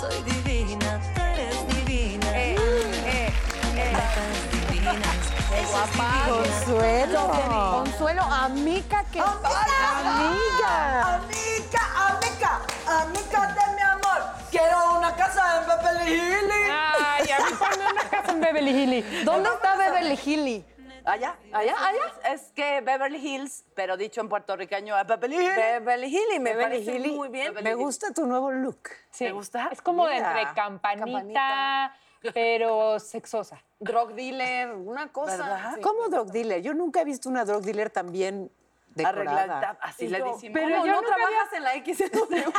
soy divina, eres divina. Eh, eh, eh. Netas divinas, ella es Guapa. divina. Consuelo. Consuelo, amica que... Amiga. Amiga, amiga, amiga de mi amor. Quiero una casa en Beverly Hills. Ay, a mí ponme una casa en Beverly Hills. ¿Dónde está Beverly Hills? Allá. ¿Allá? ¿Allá? Es que Beverly Hills, pero dicho en puertorriqueño, Beverly Hills. Beverly Hills, me Beverly parece Hills. muy bien. Me gusta tu nuevo look. Sí. ¿Te gusta? Es como de Mira, entre campanita, campanita. pero sexosa. Drug dealer, una cosa. ¿Verdad? Sí. ¿Cómo drug dealer? Yo nunca he visto una drug dealer tan bien decorada. Arreglada, así yo, decimos. Pero yo no trabajas en la XW.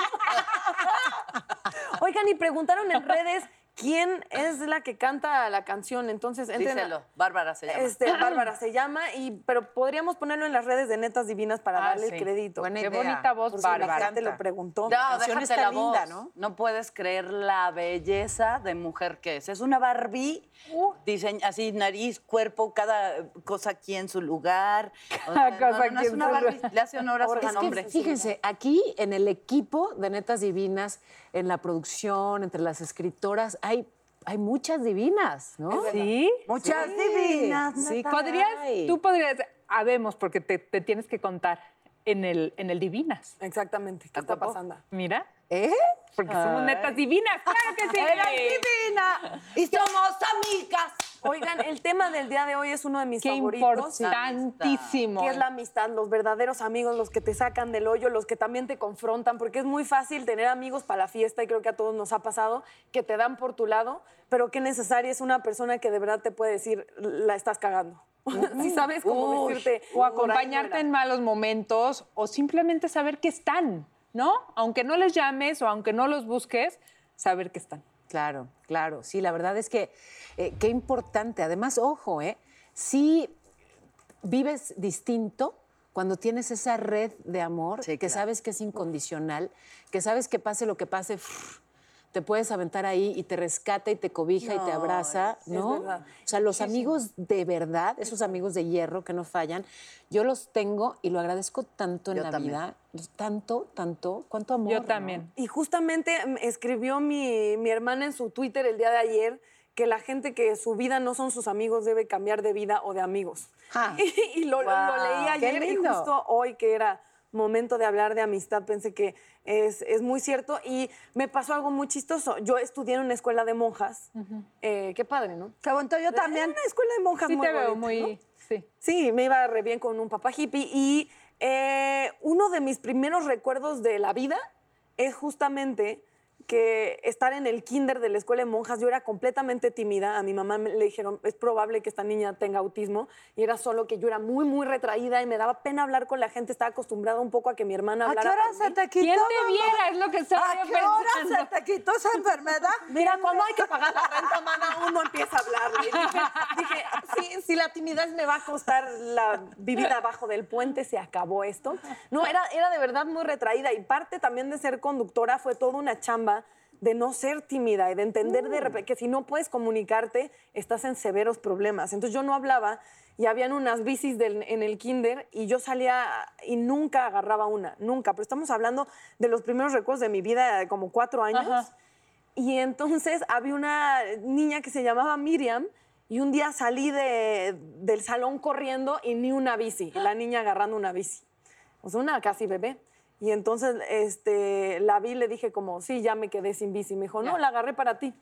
Oigan, y preguntaron en redes quién es la que canta la canción. Entonces, entren a- Díselo, Bárbara se llama. Este, Bárbara se llama, y, pero podríamos ponerlo en las redes de Netas Divinas para Ah, darle sí. el crédito. Buena Qué idea. bonita voz, Por si la Bárbara. gente lo preguntó. No, canción está la linda, voz. ¿no? No puedes creer la belleza de mujer que es. Es una Barbie, Uh. diseña así nariz, cuerpo, cada cosa aquí en su lugar. O Cada sea, cosa no, no aquí es una Barbie, le hace honor a su nombre. Fíjense, aquí en el equipo de Netas Divinas, en la producción, entre las escritoras, hay, hay muchas divinas, ¿no? ¿Sí? Muchas Sí, divinas. sí. ¿Podrías, tú podrías, habemos, porque te, te tienes que contar en el, en el Divinas. Exactamente, ¿qué ¿A está pasando? Mira, ¿Eh? porque somos netas divinas, claro que sí. ¡Eres divina! ¡Y somos amigas! Oigan, el tema del día de hoy es uno de mis Qué favoritos. importantísimo. que es la amistad, los verdaderos amigos, los que te sacan del hoyo, los que también te confrontan, porque es muy fácil tener amigos para la fiesta y creo que a todos nos ha pasado, que te dan por tu lado, pero qué necesaria es una persona que de verdad te puede decir, la estás cagando. Si sabes cómo decirte. o acompañarte en malos momentos o simplemente saber que están, ¿no? Aunque no les llames o aunque no los busques, saber que están. Claro, claro. Sí, la verdad es que eh, qué importante. Además, ojo, ¿eh? Sí vives distinto cuando tienes esa red de amor Sí, que claro. sabes que es incondicional, que sabes que pase lo que pase, te puedes aventar ahí y te rescata y te cobija y te abraza, es ¿no? verdad. O sea, los amigos de verdad, esos amigos de hierro que no fallan, yo los tengo y lo agradezco tanto en Yo la también. vida, tanto, tanto, cuánto amor. Yo ¿no? también. Y justamente mm, escribió mi, mi hermana en su Twitter el día de ayer que la gente que su vida no son sus amigos debe cambiar de vida o de amigos. Ah. y lo, lo leí ayer y justo hoy que era momento de hablar de amistad pensé que es, es muy cierto y me pasó algo muy chistoso. Yo estudié en una escuela de monjas. Eh, qué padre, ¿no? Qué bonito, yo En también. una escuela de monjas Sí muy te veo bonita, muy... ¿no? Sí. Sí, me iba re bien con un papá hippie y eh, uno de mis primeros recuerdos de la vida es justamente que estar en el kinder de la escuela de monjas, yo era completamente tímida, a mi mamá le dijeron, es probable que esta niña tenga autismo, y era solo que yo era muy, muy retraída y me daba pena hablar con la gente, estaba acostumbrada un poco a que mi hermana ¿A hablara qué hora se te quitó? ¿Quién te viera? Es lo que estaba ¿A qué hora pensando. se te quitó esa enfermedad? Mira, cuando hay que pagar la renta, mana, uno empieza a hablar. Y dije, dije, sí, si la timidez me va a costar la vivida abajo del puente, se acabó esto. No, era, era de verdad muy retraída. Y parte también de ser conductora fue toda una chamba de no ser tímida y de entender de repente que si no puedes comunicarte, estás en severos problemas. Entonces yo no hablaba y habían unas bicis del- en el kinder y yo salía y nunca agarraba una, nunca. Pero estamos hablando de los primeros recuerdos de mi vida, de como cuatro años. Ajá. Y entonces había una niña que se llamaba Miriam y un día salí de- del salón corriendo y ni una bici, la niña agarrando una bici. O sea, una casi bebé. Y entonces este, la vi y le dije como, sí, ya me quedé sin bici. Me dijo, no, la agarré para ti.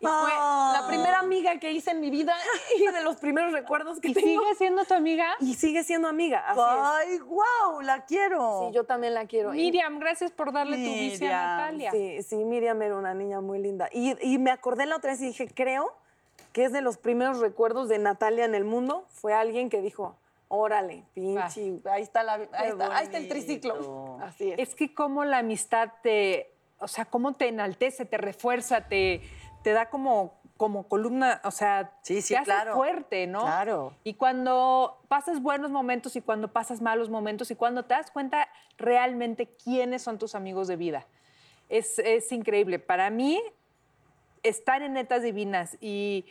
Y fue la primera amiga que hice en mi vida y de los primeros recuerdos que ¿Y tengo. sigue siendo tu amiga? Y sigue siendo amiga, así es. Ay, wow, la quiero. Sí, yo también la quiero. Y- Miriam, gracias por darle tu bici a Natalia. Sí, sí, Miriam era una niña muy linda. Y, y me acordé la otra vez y dije, creo que es de los primeros recuerdos de Natalia en el mundo. Fue alguien que dijo, órale, pinche, ahí está, la, ahí, está, ahí está el triciclo. Así es. Es que como la amistad te, o sea, cómo te enaltece, te refuerza, te, te da como, como columna, o sea, Sí, sí, te hace claro. fuerte, ¿no? Claro. Y cuando pasas buenos momentos y cuando pasas malos momentos y cuando te das cuenta realmente quiénes son tus amigos de vida. Es, es increíble. Para mí, estar en Netas Divinas y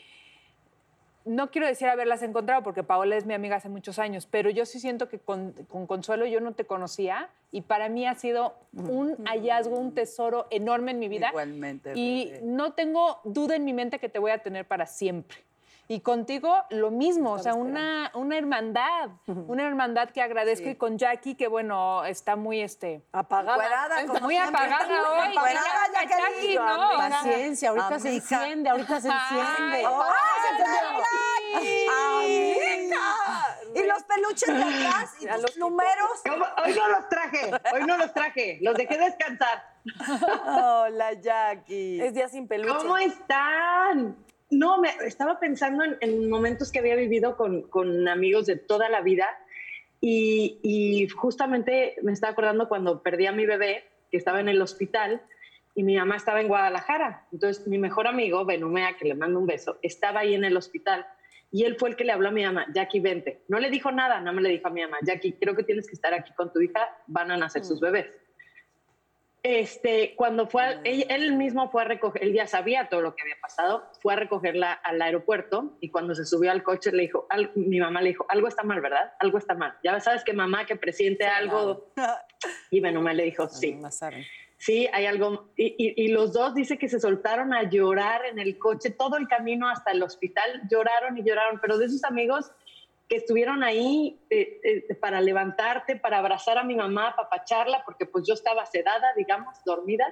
no quiero decir haberlas encontrado porque Paola es mi amiga hace muchos años, pero yo sí siento que con, con Consuelo yo no te conocía y para mí ha sido un hallazgo, un tesoro enorme en mi vida. Igualmente, Y bebé. no tengo duda en mi mente que te voy a tener para siempre. Y contigo lo mismo, o sea, una, una hermandad, una hermandad que agradezco y con Jackie, que bueno, está muy este, Apagada. Encuerada, como muy siempre. apagada hoy. Encuerada, Mira, Jackie. Paciencia, ahorita se enciende, ahorita se enciende. Ay, ¡Ah, se encendió! ¡Amiga! Y los peluches de atrás y los números. ¿Cómo? Hoy no los traje, hoy no los traje, los dejé descansar. Hola, Jackie. Es día sin peluche. ¿Cómo están? No, me estaba pensando en, en momentos que había vivido con, con amigos de toda la vida y, y justamente me estaba acordando cuando perdí a mi bebé, que estaba en el hospital y mi mamá estaba en Guadalajara. Entonces mi mejor amigo, Benumea, que le mando un beso, estaba ahí en el hospital y él fue el que le habló a mi mamá, Jackie, vente. No le dijo nada, no me le dijo a mi mamá, Jackie, creo que tienes que estar aquí con tu hija, van a nacer sus bebés. Este, cuando fue, a- él, él mismo fue a recoger, él ya sabía todo lo que había pasado, fue a recogerla al aeropuerto y cuando se subió al coche le dijo, al- mi mamá le dijo, algo está mal, ¿verdad? Algo está mal. Ya sabes que mamá que presiente algo. Y Benumea le dijo, sí. Sí, hay algo. Y, y- y los dos dice que se soltaron a llorar en el coche todo el camino hasta el hospital. Lloraron y lloraron, pero de esos amigos que estuvieron ahí eh, eh, para levantarte, para abrazar a mi mamá, papacharla, porque pues yo estaba sedada, digamos, dormida.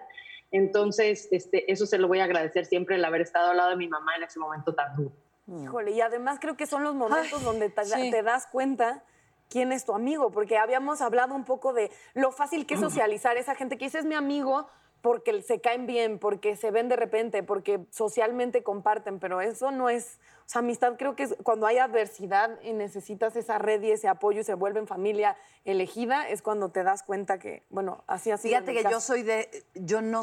Entonces, este, eso se lo voy a agradecer siempre, el haber estado al lado de mi mamá en ese momento tan duro. Híjole, y además creo que son los momentos donde te, sí. te das cuenta quién es tu amigo, porque habíamos hablado un poco de lo fácil que es socializar esa gente que dice es mi amigo porque se caen bien, porque se ven de repente, porque socialmente comparten, pero eso no es, o sea, amistad creo que es cuando hay adversidad y necesitas esa red y ese apoyo y se vuelven familia elegida, es cuando te das cuenta que, bueno, así así. Fíjate que yo soy de, yo no,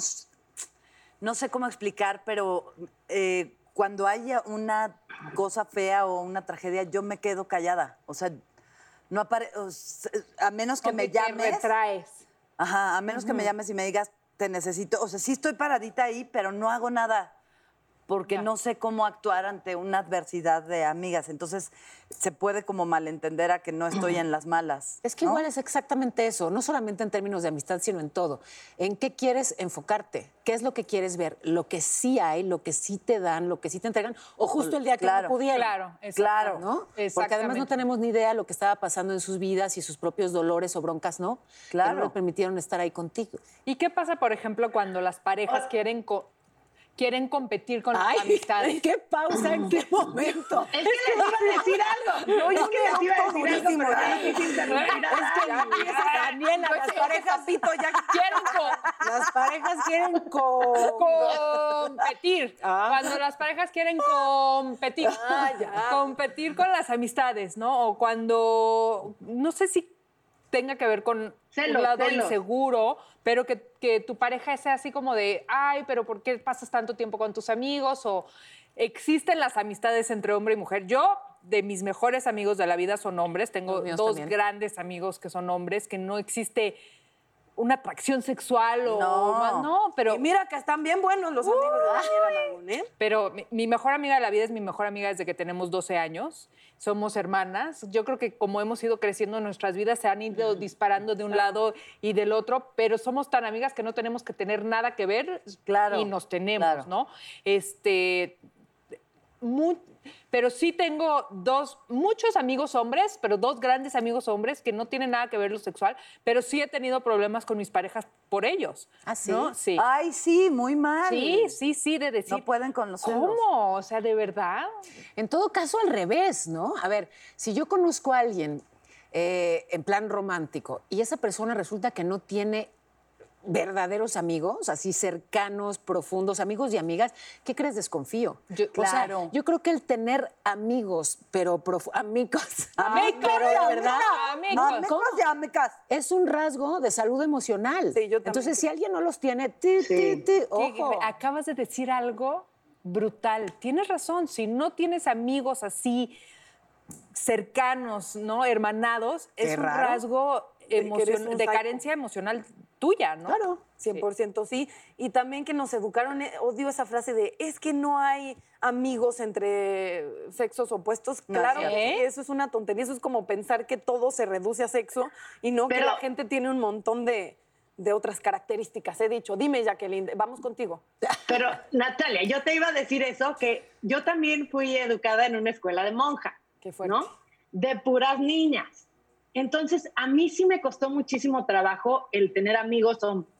no sé cómo explicar, pero eh, cuando haya una cosa fea o una tragedia, yo me quedo callada. O sea, no apare, o s- a menos que me te llames. retraes. Ajá, a menos que me llames y me digas, te necesito. O sea, sí estoy paradita ahí, pero no hago nada. Porque no sé cómo actuar ante una adversidad de amigas. Entonces, se puede como malentender a que no estoy en las malas. Es que ¿no? igual es exactamente eso, no solamente en términos de amistad, sino en todo. ¿En qué quieres enfocarte? ¿Qué es lo que quieres ver? Lo que sí hay, lo que sí te dan, lo que sí te entregan, o justo el día que Claro, no pudieron. Claro, Claro, ¿no? Porque además no tenemos ni idea lo que estaba pasando en sus vidas y sus propios dolores o broncas, ¿no? Que Claro. no le permitieron estar ahí contigo. ¿Y qué pasa, por ejemplo, cuando las parejas quieren, co- quieren competir con las amistades? qué pausa, en qué momento. Es que les iba a decir algo. No, es que les iba a decir algo, pero ya no quise interrumpir. Daniela, las parejas, ya quieren co- las parejas quieren co- competir. Ah. Cuando las parejas quieren competir. Competir con las amistades, ¿no? O cuando, no sé si tenga que ver con Celos, un lado celos. inseguro, pero que, que tu pareja sea así como de, ay, pero ¿por qué pasas tanto tiempo con tus amigos? O existen las amistades entre hombre y mujer. Yo, de mis mejores amigos de la vida son hombres. Tengo dos también. grandes amigos que son hombres, que no existe una atracción sexual o No. más- no, pero Y mira que están bien buenos los amigos de Daniela ¿eh? pero mi, mi mejor amiga de la vida es mi mejor amiga desde que tenemos 12 años. Somos hermanas. Yo creo que como hemos ido creciendo en nuestras vidas, se han ido disparando de un lado y del otro, pero somos tan amigas que no tenemos que tener nada que ver Claro, y nos tenemos, claro. ¿no? Este, pero sí tengo dos, muchos amigos hombres, pero dos grandes amigos hombres que no tienen nada que ver lo sexual, pero sí he tenido problemas con mis parejas por ellos. ¿Ah, sí? ¿no? Sí. Ay, sí, muy mal. Sí, sí, sí, de decir. No pueden con los celos. ¿Cómo? O sea, ¿de verdad? En todo caso, al revés, ¿no? A ver, si yo conozco a alguien eh, en plan romántico y esa persona resulta que no tiene verdaderos amigos, así cercanos, profundos, amigos y amigas, ¿qué crees? Desconfío. Yo- O sea, claro. yo creo que el tener amigos, pero profu- amigos, Amigos, pero de verdad, amigos. Amigos y amigas. es un rasgo de salud emocional. Sí, yo también Entonces, si alguien no los tiene, ti, ti, ti, ¿Qué- ojo. Acabas de decir algo brutal. Tienes razón. Si no tienes amigos así cercanos, ¿no? Hermanados, Qué es un raro. rasgo de carencia emocional tuya, ¿no? Claro, 100% sí. Y también que nos educaron, eh, odio esa frase de, es que no hay amigos entre sexos opuestos. Claro, sí. que eso es una tontería. Eso es como pensar que todo se reduce a sexo y no que la gente tiene un montón de, de otras características. He dicho, dime, Jacqueline, vamos contigo. Pero, Natalia, yo te iba a decir eso, que yo también fui educada en una escuela de monja, Qué fuerte. ¿no? De puras niñas. Entonces, a mí sí me costó muchísimo trabajo el tener amigos hombres.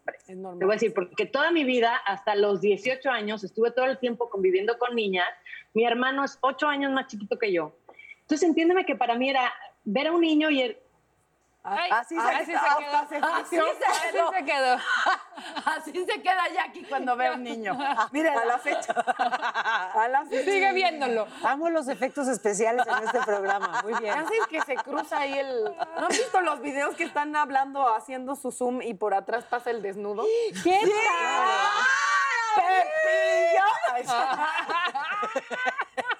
Te voy a decir, porque toda mi vida, hasta los 18 años, estuve todo el tiempo conviviendo con niñas. Mi hermano es 8 años más chiquito que yo. Entonces, entiéndeme que para mí era ver a un niño y el- Ay, Así se así se quedó. quedó. Así se quedó. se quedó. Así se queda Jackie cuando ve a un niño. Mire, A la fecha. A la fecha. Sigue viéndolo. Amo los efectos especiales en este programa. Muy bien. Haces que se cruza ahí el. ¿No han visto los videos que están hablando, haciendo su zoom y por atrás pasa el desnudo? ¿Qué Pepillo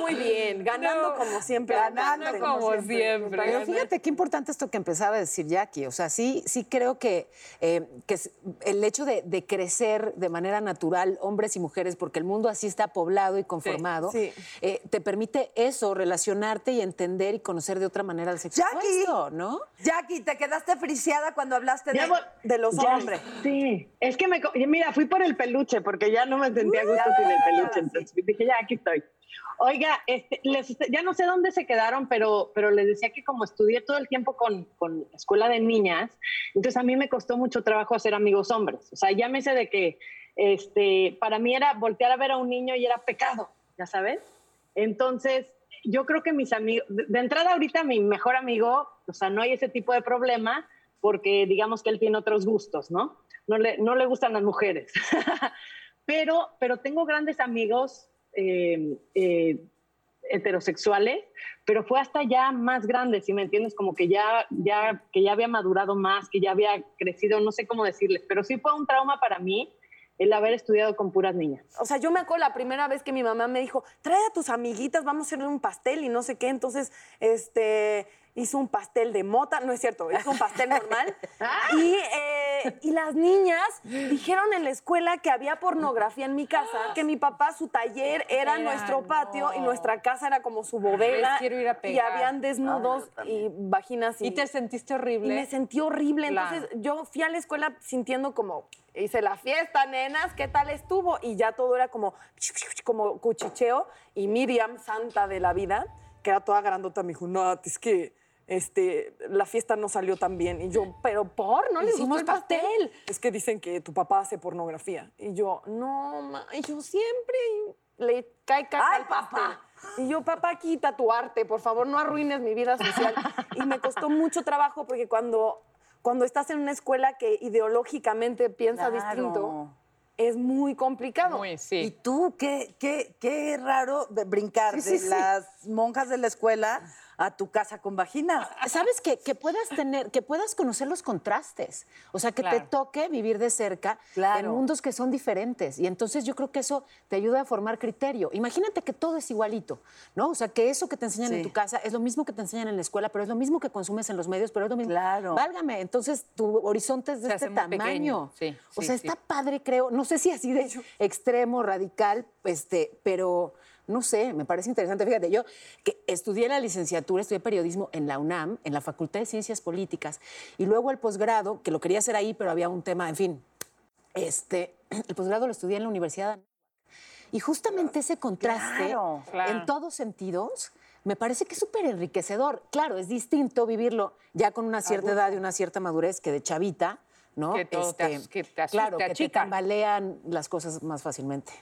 muy bien, ganando No, como siempre. ganando como siempre. Pero fíjate qué importante esto que empezaba a decir Jackie. O sea, sí, sí creo que, eh, que el hecho de, de crecer de manera natural, hombres y mujeres, porque el mundo así está poblado y conformado, sí. eh, te permite eso, relacionarte y entender y conocer de otra manera el sexo Jackie. opuesto, ¿no? Jackie, te quedaste friciada cuando hablaste Ya de, los Ya, hombres. Sí, es que me. co- Mira, fui por el peluche porque ya no me sentía a gusto sin el peluche. Entonces dije, ya, aquí estoy. Oiga, este, ya no sé dónde se quedaron, pero, pero les decía que como estudié todo el tiempo con, con escuela de niñas, entonces a mí me costó mucho trabajo hacer amigos hombres. O sea, llámese de que este, para mí era voltear a ver a un niño y era pecado, ¿ya sabes? Entonces, yo creo que mis amigos, de de entrada ahorita mi mejor amigo, o sea, no hay ese tipo de problema porque digamos que él tiene otros gustos, ¿no? No le, no le gustan las mujeres. pero, pero tengo grandes amigos eh, eh, heterosexuales, pero fue hasta ya más grande, si me entiendes, como que ya, ya, que ya había madurado más, que ya había crecido, no sé cómo decirles, pero sí fue un trauma para mí el haber estudiado con puras niñas. O sea, yo me acuerdo la primera vez que mi mamá me dijo, trae a tus amiguitas, vamos a hacerle un pastel y no sé qué. Entonces, este, hizo un pastel de mota, no es cierto, hizo un pastel normal. y, eh, y las niñas dijeron en la escuela que había pornografía en mi casa, que mi papá, su taller era, Era, nuestro patio y nuestra casa era como su bodega. Les quiero ir a y habían desnudos y vaginas. Y te sentiste Y horrible. me sentí horrible. Claro. Entonces yo fui a la escuela sintiendo como, hice la fiesta, nenas, ¿qué tal estuvo? Y ya todo era como, como cuchicheo. Y Miriam, santa de la vida, que era toda grandota, me dijo, no, es que este, la fiesta no salió tan bien. Y yo, pero por, no le Hicimos el pastel. Es que dicen que tu papá hace pornografía. Y yo, no, ma, y yo siempre le cae caca al pastel. papá. Y yo, papá, quita tu arte, por favor, no arruines mi vida social. Y me costó mucho trabajo porque cuando, cuando estás en una escuela que ideológicamente piensa Claro. distinto, es muy complicado. Muy, Y sí. tú, qué, qué, qué raro de brincar Sí, sí, de sí. las monjas de la escuela a tu casa con vaginas. ¿Sabes qué? Que puedas tener, que puedas conocer los contrastes. O sea, que te toque vivir de cerca Claro. en mundos que son diferentes. Y entonces yo creo que eso te ayuda a formar criterio. Imagínate que todo es igualito, ¿no? O sea, que eso que te enseñan en tu casa es lo mismo que te enseñan en la escuela, pero es lo mismo que consumes en los medios, pero es lo mismo. Claro. Válgame, entonces tu horizonte es de Se este tamaño. Sí, o sí, sea, está padre, creo. No sé si así de extremo, radical, este, pero no sé, me parece interesante. Fíjate, yo que estudié la licenciatura, estudié periodismo en la UNAM, en la Facultad de Ciencias Políticas, y luego el posgrado, que lo quería hacer ahí, pero había un tema, en fin. Este, el posgrado lo estudié en la Universidad de. Y justamente ese contraste, Claro, claro. en todos sentidos, me parece que es súper enriquecedor. Claro, es distinto vivirlo ya con una cierta edad y una cierta madurez que de chavita, ¿no? Este, Que todo te as- que te asusta, claro, te que te achica. tambalean las cosas más fácilmente.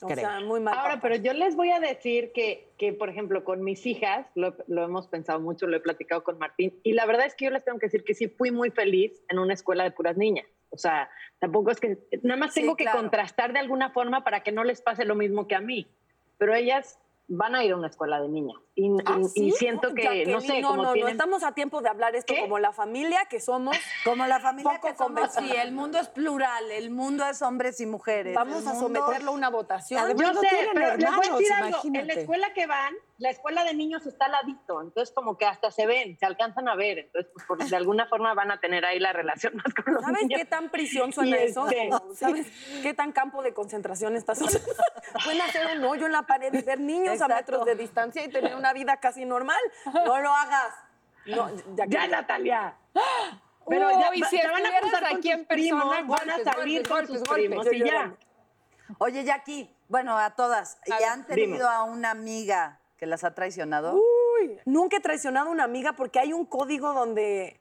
O creo. sea, muy mal. Ahora, papá. pero yo les voy a decir que, que por ejemplo, con mis hijas, lo, lo hemos pensado mucho, lo he platicado con Martín, y la verdad es que yo les tengo que decir que sí fui muy feliz en una escuela de puras niñas. O sea, tampoco es que, nada más Sí, tengo que contrastar de alguna forma para que no les pase lo mismo que a mí. Pero ellas van a ir a una escuela de niñas. Y, ¿Ah, y sí? siento que, no sé, no, como no, no, tienen... estamos a tiempo de hablar esto ¿Qué? como la familia que somos. Como la familia Poco que somos, sí, el mundo es plural, el mundo es hombres y mujeres. Vamos el a mundo- someterlo a una votación. Además, Yo no tienen pero les voy a hermanos, decir algo. En la escuela que van, la escuela de niños está al ladito, entonces como que hasta se ven, se alcanzan a ver, entonces pues, por- de alguna forma van a tener ahí la relación más con los ¿Sabes niños. qué tan prisión suena Y eso? este, ¿Sabes qué tan campo de concentración estás usando? Pueden hacer un hoyo en la pared y ver niños Exacto. a metros de distancia y tener una vida casi normal. No lo hagas. No, ya, Ya, Natalia. Pero ya, Uy, va- si van a cruzar aquí en persona, primos, van a salir golpes, con golpes, sus golpes. primos y ya. Oye, Jackie, bueno, a todas. ¿Y A ver, han tenido dime. a una amiga que las ha traicionado? Uy, nunca he traicionado a una amiga porque hay un código donde,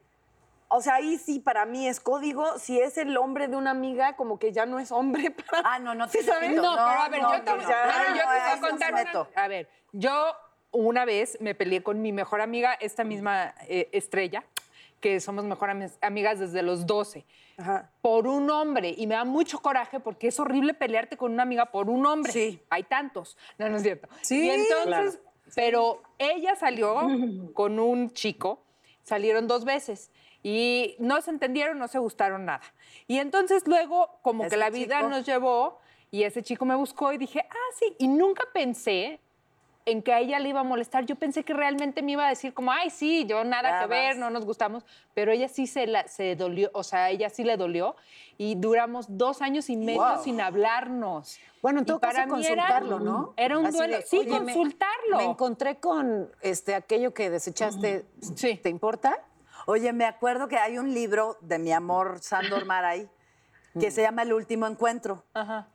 o sea, ahí sí para mí es código. Si es el hombre de una amiga, como que ya no es hombre para. Ah, no, no ¿Sí te sabes? meto. No, pero a ver, no, yo te, no, no. pero Ah, yo no, te ahí voy a contar una- A ver, yo una vez me peleé con mi mejor amiga, esta misma eh, estrella, que somos mejor ami- amigas desde los 12, Ajá. por un hombre. Y me da mucho coraje porque es horrible pelearte con una amiga por un hombre. Sí. Hay tantos. No, no es cierto. Sí, Y entonces, claro. Pero ella salió con un chico, salieron dos veces. Y no se entendieron, no se gustaron nada. Y entonces luego, como que la vida chico. nos llevó y ese chico me buscó y dije, ah, sí. Y nunca pensé en que a ella le iba a molestar. Yo pensé que realmente me iba a decir como, ay, sí, yo nada que ver, no nos gustamos. Pero ella sí se, la, se dolió, o sea, a ella sí le dolió. Y duramos dos años y medio Wow. sin hablarnos. Bueno, en todo caso, para mí era- consultarlo, ¿no? Era un Así duelo. de, sí, "Oye, me- consultarlo. Me encontré con este, aquello que desechaste. Sí. ¿Te importa? Oye, me acuerdo que hay un libro de mi amor Sandor Maray que se llama El último encuentro. Ajá.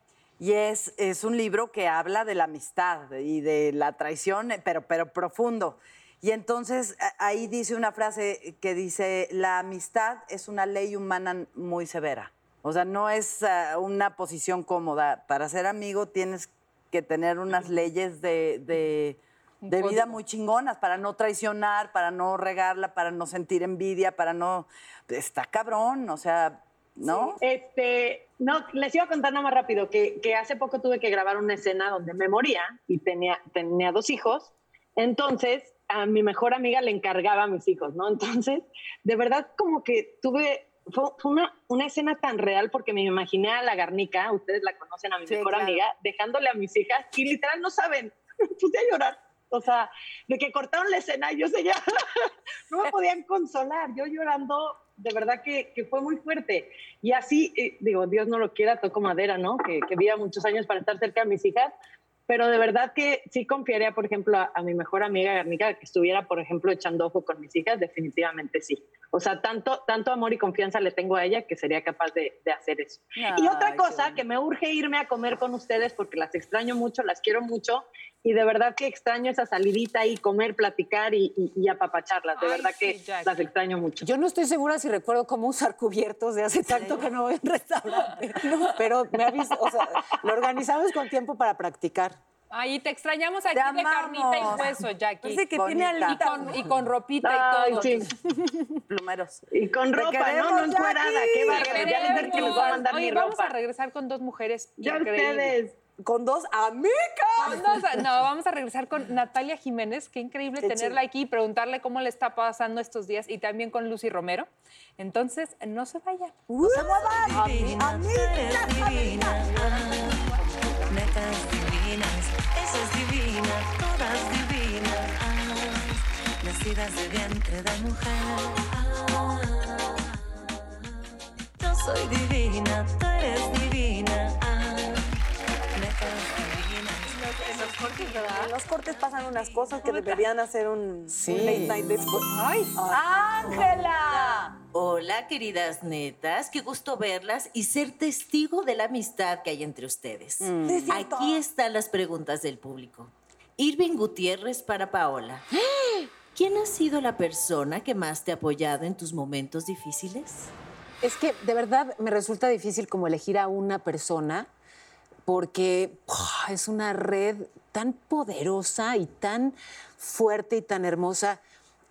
Y es, es un libro que habla de la amistad y de la traición, eh, pero, pero profundo. Y entonces ahí dice una frase que dice, la amistad es una ley humana muy severa. O sea, no es ah, una posición cómoda. Para ser amigo tienes que tener unas leyes de, de- de vida muy chingonas para no traicionar, para no regarla, para no sentir envidia, para no... Está cabrón, o sea, ¿no? Este, no, les iba a contar nada más rápido que, que hace poco tuve que grabar una escena donde me moría y tenía, tenía dos hijos. Entonces, a mi mejor amiga le encargaba a mis hijos, ¿no? Entonces, de verdad, como que tuve. Fue, una, una escena tan real porque me imaginé a la Garnica, ustedes la conocen a mi Sí, mejor claro. amiga, dejándole a mis hijas y literal no saben, me puse a llorar. O sea, de que cortaron la escena y yo seguía, no me podían consolar, yo llorando, de verdad que, que fue muy fuerte. Y así, eh, digo, Dios no lo quiera, toco madera, ¿no? Que, que viva muchos años para estar cerca de mis hijas, pero de verdad que sí confiaría, por ejemplo, a, a mi mejor amiga Garnica que estuviera, por ejemplo, echando ojo con mis hijas, definitivamente sí. O sea, tanto, tanto amor y confianza le tengo a ella que sería capaz de, de hacer eso. y otra cosa, que me urge irme a comer con ustedes porque las extraño mucho, las quiero mucho y de verdad que extraño esa salidita ahí, comer, platicar y, y- y apapacharlas. De Ay, verdad sí, que las extraño mucho. Yo no estoy segura si recuerdo cómo usar cubiertos de hace tanto que no voy a un restaurante. Pero me aviso, o sea, lo organizamos con tiempo para practicar. Ahí te extrañamos aquí Te de carnita y hueso, Jackie. Parece que Bonita. tiene Y alitas. con, y con ropita Ay, y todo. sí. Plumeros. Y con Te ropa, ¿no? queremos, No encuerada, qué bárbaro. Ya les que les voy a mandar Oye, mi vamos a regresar con dos mujeres Ya ustedes. Con dos amigas. No, vamos a regresar con Natalia Jiménez, qué increíble Qué tenerla aquí y preguntarle cómo le está pasando estos días y también con Lucy Romero. Entonces, no se vayan. No se muevan. Netas divinas, esa es divina, todas divinas. Nacidas de vientre de mujer. Yo soy divina, tú eres divina. En los cortes pasan unas cosas que deberían hacer un, Sí. un late night después. Ay, ¡Ángela! Hola, queridas netas, qué gusto verlas y ser testigo de la amistad que hay entre ustedes. Aquí están las preguntas del público. Irving Gutiérrez para Paola. ¿Quién ha sido la persona que más te ha apoyado en tus momentos difíciles? Es que de verdad me resulta difícil como elegir a una persona porque es una red tan poderosa y tan fuerte y tan hermosa.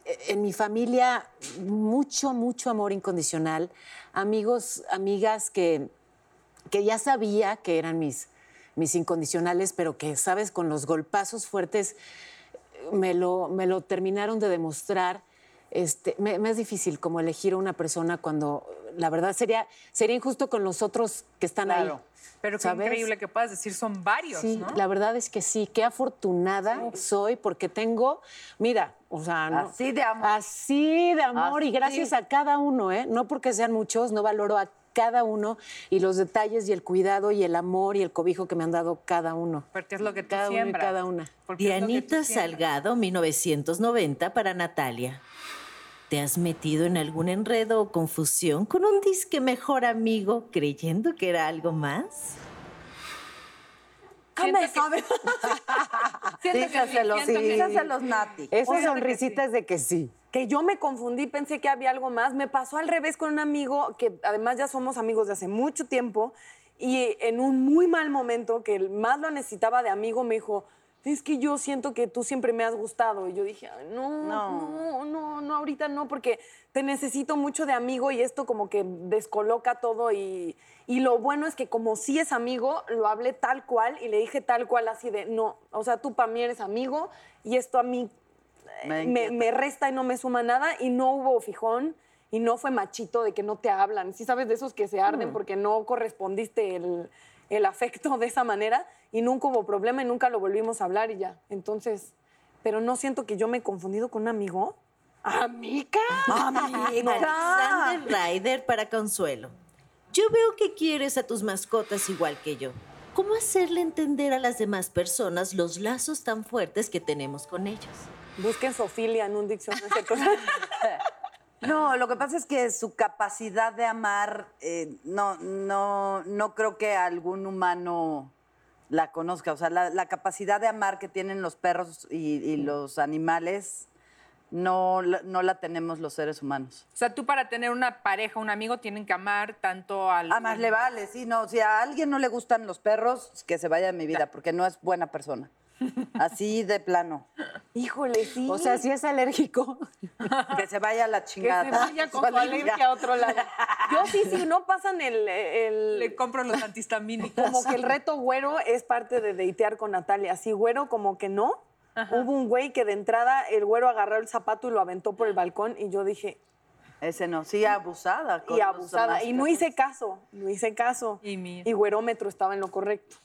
Eh, En mi familia, mucho, mucho amor incondicional. Amigos, amigas que, que ya sabía que eran mis, mis incondicionales, pero que, sabes, con los golpazos fuertes me lo, me lo terminaron de demostrar. Este, me, me es difícil como elegir a una persona cuando la verdad sería, sería injusto con los otros que están Claro. ahí. Pero qué ¿sabes? increíble que puedas decir, son varios, Sí, ¿no? la verdad es que sí, qué afortunada soy porque tengo, mira, o sea, no- Así de amor. Así de amor y gracias a cada uno, ¿eh? No porque sean muchos, no valoro a cada uno y los detalles y el cuidado y el amor y el cobijo que me han dado cada uno. Porque es lo que tú Cada uno y cada una. Porque tú Dianita. Salgado, 1990 para Natalia. ¿Te has metido en algún enredo o confusión con un disque mejor amigo creyendo que era algo más? ¿Qué me sabe? Siento que sí, Dígaselo, siento que sí. dígaselos, Nati. Esa Fíjate que sonrisita es de que sí. que yo me confundí, pensé que había algo más. Me pasó al revés con un amigo que además ya somos amigos de hace mucho tiempo y en un muy mal momento que el más lo necesitaba de amigo me dijo, es que yo siento que tú siempre me has gustado. Y yo dije, "Ay, no, No. no, no, no, ahorita no, porque te necesito mucho de amigo y esto como que descoloca todo y, y lo bueno es que como sí es amigo, lo hablé tal cual y le dije tal cual así de, no, o sea, tú para mí eres amigo y esto a mí Me me, me resta y no me suma nada y no hubo fijón y no fue machito de que no te hablan. Sí sabes de esos que se arden porque no correspondiste el, el afecto de esa manera y nunca hubo problema y nunca lo volvimos a hablar y ya. Entonces, pero no siento que yo me he confundido con un amigo. ¿Amiga? Alexander Ryder para Consuelo. Yo veo que quieres a tus mascotas igual que yo. ¿Cómo hacerle entender a las demás personas los lazos tan fuertes que tenemos con ellos? Busquen Sofilia en un diccionario. No, lo que pasa es que su capacidad de amar, eh, no, no, no creo que algún humano la conozca. O sea, la, la capacidad de amar que tienen los perros y, y los animales, no, la- no la tenemos los seres humanos. O sea, tú para tener una pareja, un amigo, tienen que amar tanto al... A más le vale, sí, no. Si a alguien no le gustan los perros, que se vaya de mi vida, porque no es buena persona. Así de plano. Híjole, sí. O sea, si es alérgico. Que se vaya a la que chingada. se vaya con su alergia a otro lado. Yo sí, sí, no pasan el, el- Le compro los antihistamínicos. como que el reto güero es parte de deitear con Natalia. Sí, güero como que no. Hubo un güey que de entrada el güero agarró el zapato y lo aventó por el balcón y yo dije, Ese no, sí, abusada. con y abusada. Y no hice caso, no hice caso. Y mira. Y güerómetro estaba en lo correcto.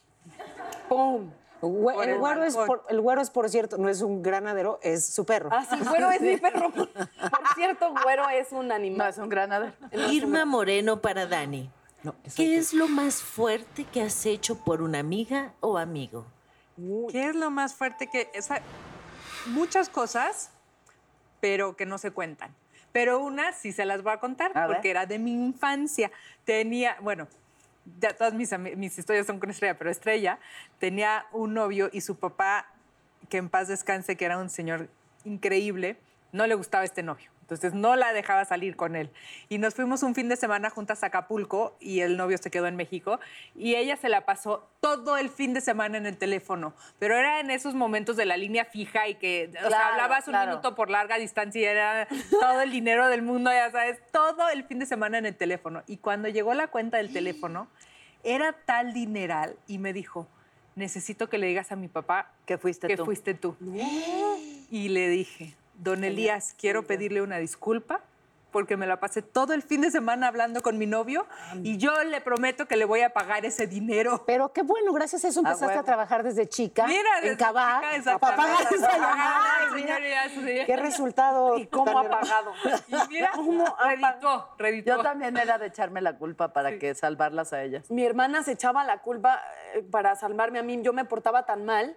¡Pum! Güe- el, el güero es por, el güero es, por cierto, no es un granadero, es su perro. Ah, sí, güero es mi perro. Por cierto, güero es un No, animal. es un granadero. Irma Moreno para Dani. No, es ¿Qué es lo más fuerte que has hecho por una amiga o amigo? ¿Qué es lo más fuerte que... esa- muchas cosas, pero que no se cuentan. Pero una sí se las voy a contar, A porque era de mi infancia. Tenía, bueno, ya todas mis, mis historias son con Estrella, pero Estrella tenía un novio y su papá, que en paz descanse, que era un señor increíble, no le gustaba este novio. Entonces no la dejaba salir con él. Y nos fuimos un fin de semana juntas a Acapulco y el novio se quedó en México. Y ella se la pasó todo el fin de semana en el teléfono. Pero era en esos momentos de la línea fija y que, o sea, Claro, hablabas un claro. minuto por larga distancia y era todo el dinero del mundo, ya sabes, todo el fin de semana en el teléfono. Y cuando llegó la cuenta del teléfono, era tal dineral y me dijo, necesito que le digas a mi papá Que fuiste que tú. fuiste tú. Y le dije, don Elías, quiero pedirle una disculpa porque me la pasé todo el fin de semana hablando con mi novio y yo le prometo que le voy a pagar ese dinero. Pero qué bueno, gracias a eso empezaste a, trabajar desde chica. Mira, en desde Cabá. chica, a exactamente. pagar esa Para llamada. pagar, Ay, mira, señorías, sí. Qué resultado. ¿Y cómo ha pagado? Y mira, reditó, reditó. Yo también era de echarme la culpa para que salvarlas a ellas. Mi hermana se echaba la culpa eh, para salvarme a mí. Yo me portaba tan mal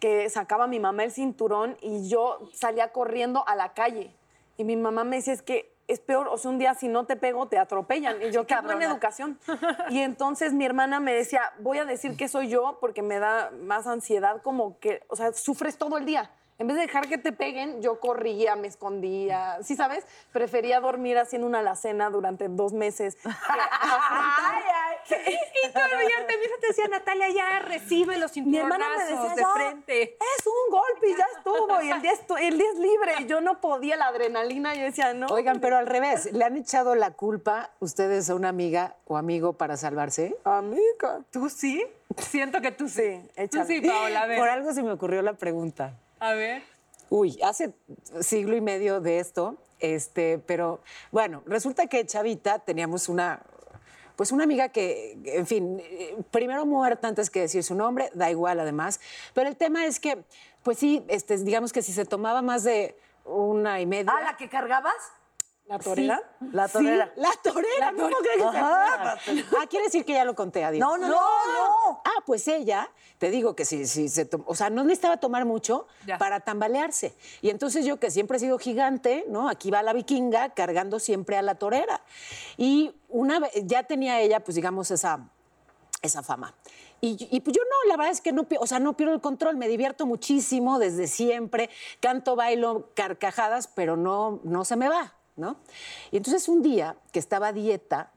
que sacaba mi mamá el cinturón y yo salía corriendo a la calle. Y mi mamá me decía, es que es peor, o sea, un día si no te pego, te atropellan. Y yo, qué buena cabrona. educación. Y entonces mi hermana me decía, voy a decir que soy yo porque me da más ansiedad, como que, o sea, sufres todo el día. En vez de dejar que te peguen, yo corría, me escondía. ¿Sí sabes? Prefería dormir haciendo una alacena durante dos meses. que Y todavía te te decía, Natalia, ya recibe los Mi hermana me decía, de "Ya, frente. es un golpe y ya estuvo. Y el día, estu- el día es libre. Y yo no podía la adrenalina. Yo decía, no. Oigan, pero al revés, ¿le han echado la culpa ustedes a una amiga o amigo para salvarse? Amiga. ¿Tú sí? Siento que tú sí. Tú sí, Paola, a ver. Por algo se me ocurrió la pregunta. A ver. Uy, hace siglo y medio de esto, este, pero bueno, resulta que Chavita teníamos una, pues una amiga que, en fin, primero muerta antes que decir su nombre, da igual además, pero el tema es que, pues sí, este, digamos que si se tomaba más de una y media... ¿Ah, la que cargabas? ¿La torera? La torera. La torera, ¿cómo crees que se acuerda? Ah, quiere decir que ya lo conté, adiós. No, no, no, no. Ah, pues ella, te digo que si, si se o sea, no necesitaba tomar mucho Ya. para tambalearse. Y entonces yo, que siempre he sido gigante, ¿no? Aquí va la vikinga cargando siempre a la torera. Y una vez, ya tenía ella, pues digamos, esa, esa fama. Y, y, pues yo no, la verdad es que no, o sea, no pierdo el control, me divierto muchísimo desde siempre, canto, bailo, carcajadas, pero no, no se me va, ¿no? Y entonces un día que estaba a dieta,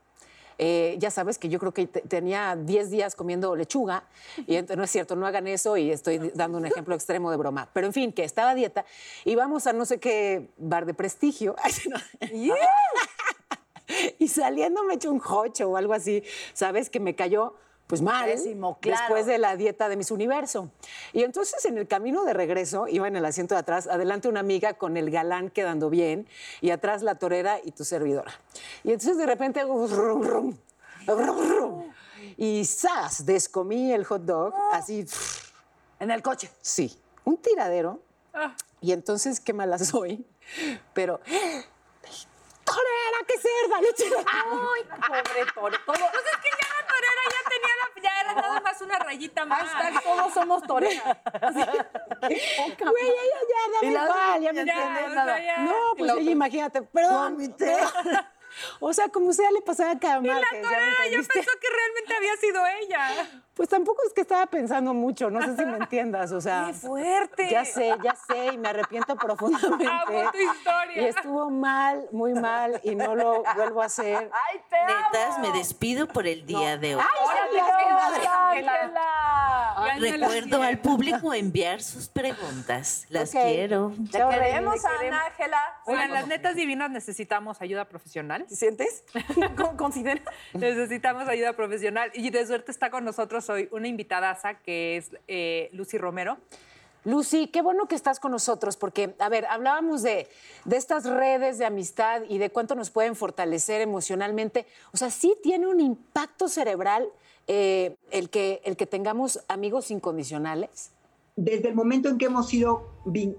eh, ya sabes que yo creo que te- tenía 10 días comiendo lechuga, y no es cierto, no hagan eso, y estoy dando un ejemplo extremo de broma, pero en fin, que estaba a dieta, y vamos a no sé qué bar de prestigio, y saliendo me eché un jocho o algo así, ¿sabes? Que me cayó pues mal Pésimo, claro. después de la dieta de Miss Universo. Y entonces en el camino de regreso iba en el asiento de atrás, adelante una amiga con el galán quedando bien y atrás la torera y tu servidora. Y entonces de repente rum, rum, rum, rum, y ¡zas! descomí el hot dog así, En el coche. sí, un tiradero. Y entonces qué mala soy, pero torera, qué cerda, Ay, pobre Tore. Todo, Pues es que ya la torera ya tenía la, ya era nada más una rayita más. hashtag todos somos torera. Güey, ella ya, dame igual, ya me entiendes. o sea, ya. No, pues ella, imagínate, perdón. O sea, como sea, le pasaba a cada Y la Márquez, ¿ya me torera entendiste? pensó que realmente había sido ella. Pues tampoco es que estaba pensando mucho, no sé si me entiendas, o sea. ¡Qué fuerte! Ya sé, ya sé, y me arrepiento profundamente. Amo tu historia. Y estuvo mal, muy mal, y no lo vuelvo a hacer. ¡Ay, te Netas, amo! me despido por el día de hoy. La- Recuerdo al público enviar sus preguntas. Las quiero. Te queremos, Ana Ángela. Oigan, las netas divinas necesitamos ayuda profesional. ¿Sientes? ¿Con- ¿Considera? Necesitamos ayuda profesional. Y de suerte está con nosotros hoy una invitadaza que es eh, Lucy Romero. Lucy, qué bueno que estás con nosotros, porque, a ver, hablábamos de, de estas redes de amistad y de cuánto nos pueden fortalecer emocionalmente. O sea, sí tiene un impacto cerebral eh, el, que, el que tengamos amigos incondicionales. desde el momento en que hemos sido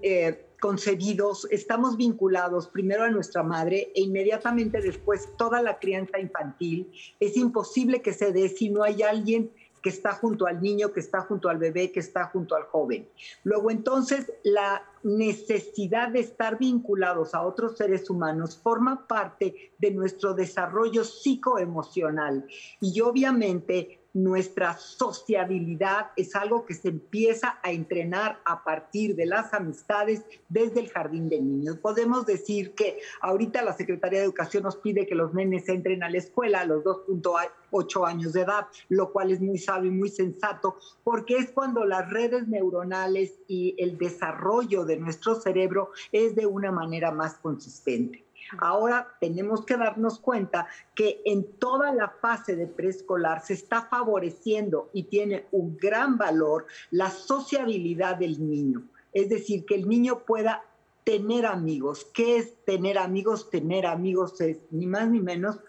eh, concebidos, estamos vinculados primero a nuestra madre e inmediatamente después toda la crianza infantil. Es imposible que se dé si no hay alguien que está junto al niño, que está junto al bebé, que está junto al joven. Luego entonces la necesidad de estar vinculados a otros seres humanos forma parte de nuestro desarrollo psicoemocional y obviamente nuestra sociabilidad es algo que se empieza a entrenar a partir de las amistades desde el jardín de niños. Podemos decir que ahorita la Secretaría de Educación nos pide que los nenes entren a la escuela a los 2.8 años de edad, lo cual es muy sabio y muy sensato, porque es cuando las redes neuronales y el desarrollo de nuestro cerebro es de una manera más consistente. Ahora tenemos que darnos cuenta que en toda la fase de preescolar se está favoreciendo y tiene un gran valor la sociabilidad del niño. Es decir, que el niño pueda tener amigos. ¿Qué es tener amigos? Tener amigos es ni más ni menos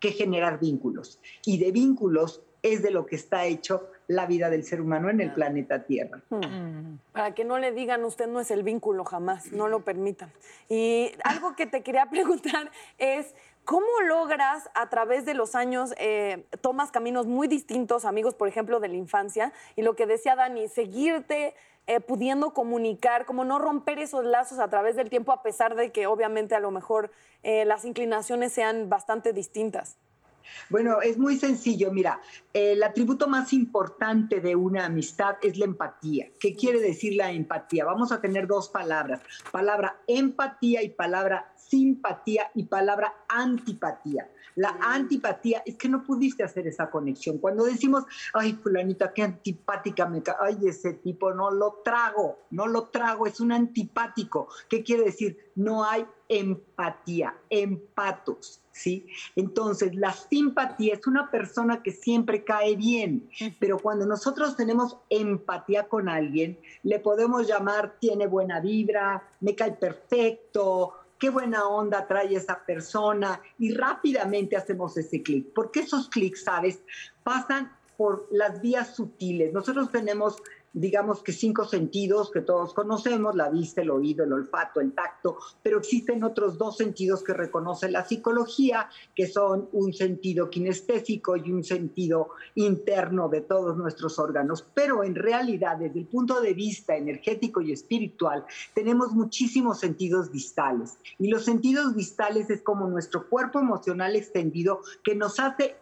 que generar vínculos. Y de vínculos es de lo que está hecho la vida del ser humano en el planeta Tierra. Para que no le digan, usted no es el vínculo jamás, no lo permitan. Y algo que te quería preguntar es, ¿cómo logras a través de los años, eh, tomas caminos muy distintos, amigos, por ejemplo, de la infancia, y lo que decía Dani, seguirte eh, pudiendo comunicar, como no romper esos lazos a través del tiempo, a pesar de que obviamente a lo mejor eh, las inclinaciones sean bastante distintas? Bueno, es muy sencillo. Mira, el atributo más importante de una amistad es la empatía. ¿Qué quiere decir la empatía? Vamos a tener dos palabras. Palabra empatía y palabra simpatía y palabra antipatía. La antipatía es que no pudiste hacer esa conexión. Cuando decimos, ay, fulanita, qué antipática me cae, ay, ese tipo no lo trago, no lo trago, es un antipático. ¿Qué quiere decir? No hay empatía, empatos. ¿Sí? Entonces, la simpatía es una persona que siempre cae bien, pero cuando nosotros tenemos empatía con alguien, le podemos llamar tiene buena vibra, me cae perfecto, qué buena onda trae esa persona y rápidamente hacemos ese clic. Porque esos clics, ¿sabes? Pasan por las vías sutiles. Nosotros tenemos digamos que cinco sentidos que todos conocemos, la vista, el oído, el olfato, el tacto, pero existen otros dos sentidos que reconoce la psicología, que son un sentido kinestésico y un sentido interno de todos nuestros órganos. Pero en realidad, desde el punto de vista energético y espiritual, tenemos muchísimos sentidos distales. Y los sentidos distales es como nuestro cuerpo emocional extendido que nos hace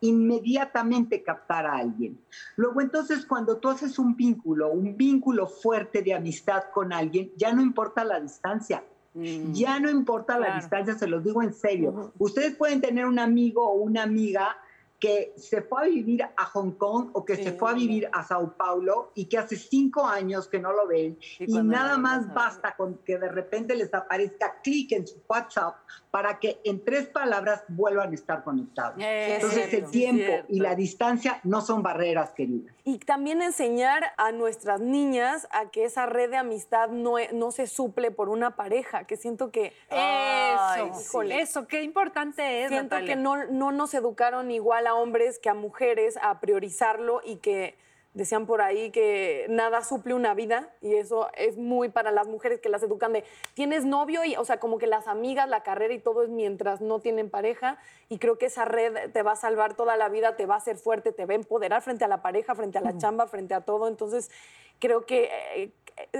inmediatamente captar a alguien. Luego entonces cuando tú haces un vínculo, un vínculo fuerte de amistad con alguien, ya no importa la distancia. Ya no importa la distancia, se los digo en serio. Ustedes pueden tener un amigo o una amiga que se fue a vivir a Hong Kong o que se fue a vivir a Sao Paulo y que hace cinco años que no lo ven y, nada más basta con que de repente les aparezca clic en su WhatsApp para que en tres palabras vuelvan a estar conectados. Entonces el tiempo y la distancia no son barreras, queridas. Y también enseñar a nuestras niñas a que esa red de amistad no, no se suple por una pareja, que siento que... Eso, híjole. eso, qué importante es, Siento Natalia. que no, no nos educaron igual a hombres que a mujeres a priorizarlo y que decían por ahí que nada suple una vida y eso es muy para las mujeres que las educan de tienes novio y o sea como que las amigas la carrera y todo es mientras no tienen pareja y creo que esa red te va a salvar toda la vida te va a hacer fuerte te va a empoderar frente a la pareja frente a la chamba frente a todo. Entonces creo que eh,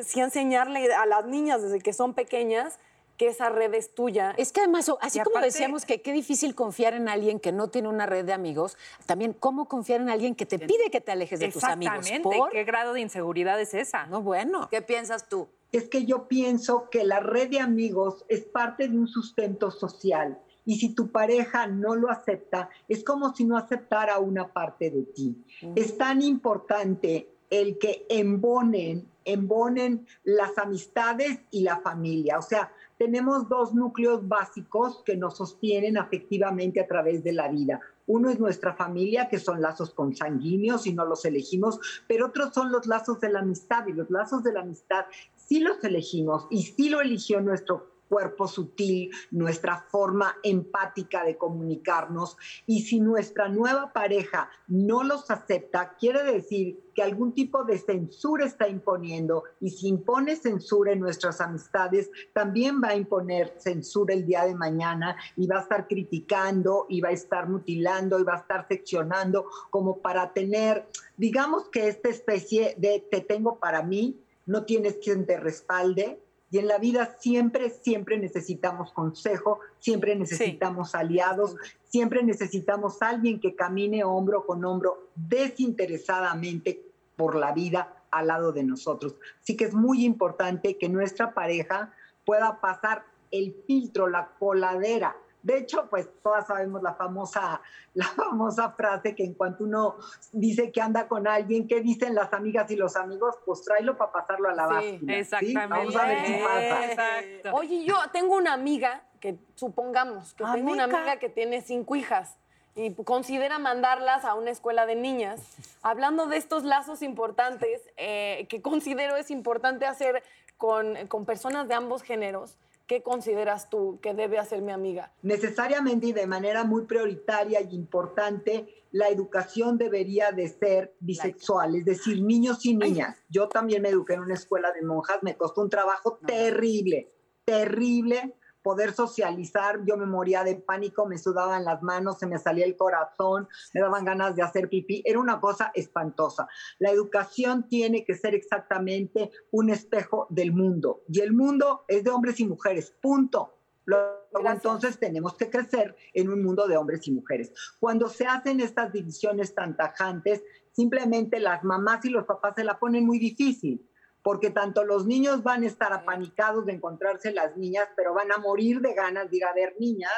sí enseñarle a las niñas desde que son pequeñas que esa red es tuya Es que además, así Y como aparte- decíamos que qué difícil confiar en alguien que no tiene una red de amigos, también cómo confiar en alguien que te pide que te alejes de tus amigos. Exactamente. ¿Por? ¿Qué grado de inseguridad es esa? No, bueno. ¿Qué piensas tú? Es que yo pienso que la red de amigos es parte de un sustento social. Y si tu pareja no lo acepta, es como si no aceptara una parte de ti. Es tan importante el que embonen, embonen las amistades y la familia. O sea, tenemos dos núcleos básicos que nos sostienen afectivamente a través de la vida. Uno es nuestra familia, que son lazos consanguíneos y no los elegimos, pero otros son los lazos de la amistad y los lazos de la amistad sí los elegimos y sí lo eligió nuestro cuerpo sutil, nuestra forma empática de comunicarnos. Y si nuestra nueva pareja no los acepta, quiere decir que algún tipo de censura está imponiendo. Y si impone censura en nuestras amistades, también va a imponer censura el día de mañana y va a estar criticando y va a estar mutilando y va a estar seccionando como para tener, digamos que esta especie de te tengo para mí, no tienes quien te respalde, y en la vida siempre, siempre necesitamos consejo, siempre necesitamos aliados, siempre necesitamos alguien que camine hombro con hombro desinteresadamente por la vida al lado de nosotros. Así que es muy importante que nuestra pareja pueda pasar el filtro, la coladera. De hecho, pues todas sabemos la famosa, la famosa frase que en cuanto uno dice que anda con alguien, ¿qué dicen las amigas y los amigos? Pues tráelo para pasarlo a la báscula. ¿sí? Exactamente. Vamos a ver si pasa. Exacto. Oye, yo tengo una amiga que supongamos que tengo una Amiga. amiga que tiene cinco hijas y considera mandarlas a una escuela de niñas. Hablando de estos lazos importantes eh, que considero es importante hacer con, con personas de ambos géneros, ¿qué consideras tú que debe hacer mi amiga? necesariamente y de manera muy prioritaria y importante, la educación debería de ser bisexual, es decir, niños y niñas. Yo también me eduqué en una escuela de monjas, me costó un trabajo terrible, terrible poder socializar, yo me moría de pánico, me sudaban las manos, se me salía el corazón, me daban ganas de hacer pipí, era una cosa espantosa. La educación tiene que ser exactamente un espejo del mundo y el mundo es de hombres y mujeres, punto. Luego entonces tenemos que crecer en un mundo de hombres y mujeres. Cuando se hacen estas divisiones tan tajantes, simplemente las mamás y los papás se la ponen muy difícil, porque tanto los niños van a estar apanicados de encontrarse las niñas, pero van a morir de ganas de ir a ver niñas,